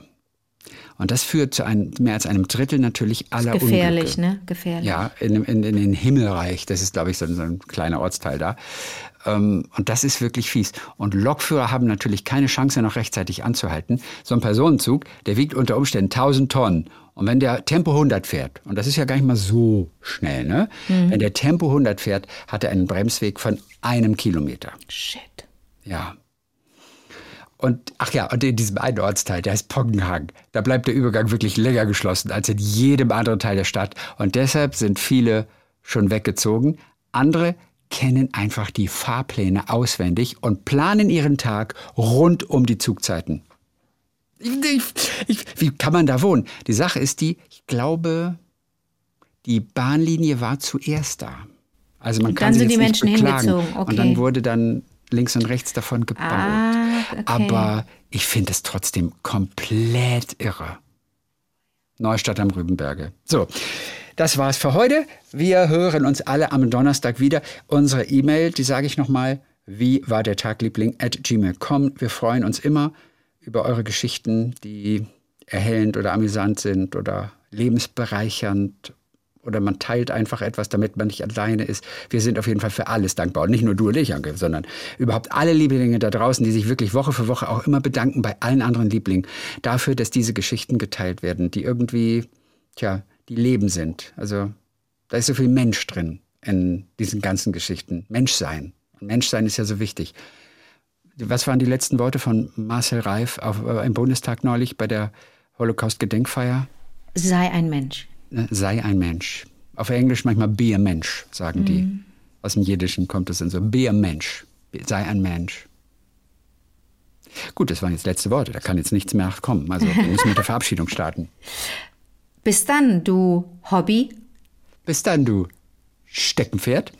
Und das führt zu einem, mehr als einem Drittel natürlich aller Gefährlich, Unglücke. ne? Gefährlich. Ja, in, in, in den Himmelreich, das ist, glaube ich, so ein, so ein kleiner Ortsteil da. Ähm, und das ist wirklich fies. Und Lokführer haben natürlich keine Chance, noch rechtzeitig anzuhalten. So ein Personenzug, der wiegt unter Umständen 1000 Tonnen. Und wenn der Tempo 100 fährt, und das ist ja gar nicht mal so schnell, ne? Wenn der Tempo 100 fährt, hat er einen Bremsweg von einem Kilometer. Shit. Ja. Und ach ja, und in diesem einen Ortsteil, der heißt Poggenhagen, da bleibt der Übergang wirklich länger geschlossen als in jedem anderen Teil der Stadt. Und deshalb sind viele schon weggezogen. Andere kennen einfach die Fahrpläne auswendig und planen ihren Tag rund um die Zugzeiten. Ich, ich, wie kann man da wohnen? Die Sache ist die, ich glaube, die Bahnlinie war zuerst da. Also man Und kann dann sich sind die Menschen beklagen. hingezogen, Und dann okay. wurde dann links und rechts davon gebaut. Ah, okay. Aber ich finde es trotzdem komplett irre. Neustadt am Rübenberge. So, das war's für heute. Wir hören uns alle am Donnerstag wieder. Unsere E-Mail, die sage ich nochmal, wie war der Tagliebling at gmail.com. Wir freuen uns immer über eure Geschichten, die erhellend oder amüsant sind oder lebensbereichernd oder man teilt einfach etwas, damit man nicht alleine ist. Wir sind auf jeden Fall für alles dankbar. Und nicht nur du und ich, Anke, sondern überhaupt alle Lieblinge da draußen, die sich wirklich Woche für Woche auch immer bedanken bei allen anderen Lieblingen dafür, dass diese Geschichten geteilt werden, die irgendwie, tja, die Leben sind. Also da ist so viel Mensch drin in diesen ganzen Geschichten. Menschsein. Menschsein ist ja so wichtig. Was waren die letzten Worte von Marcel Reif auf, äh, im Bundestag neulich bei der Holocaust-Gedenkfeier? Sei ein Mensch. Sei ein Mensch. Auf Englisch manchmal be a Mensch, sagen die. Mhm. Aus dem Jiddischen kommt es dann so. Be a Mensch. Sei ein Mensch. Gut, das waren jetzt letzte Worte. Da kann jetzt nichts mehr kommen. Also wir müssen mit der Verabschiedung starten. Bis dann, du Hobby. Bis dann, du Steckenpferd.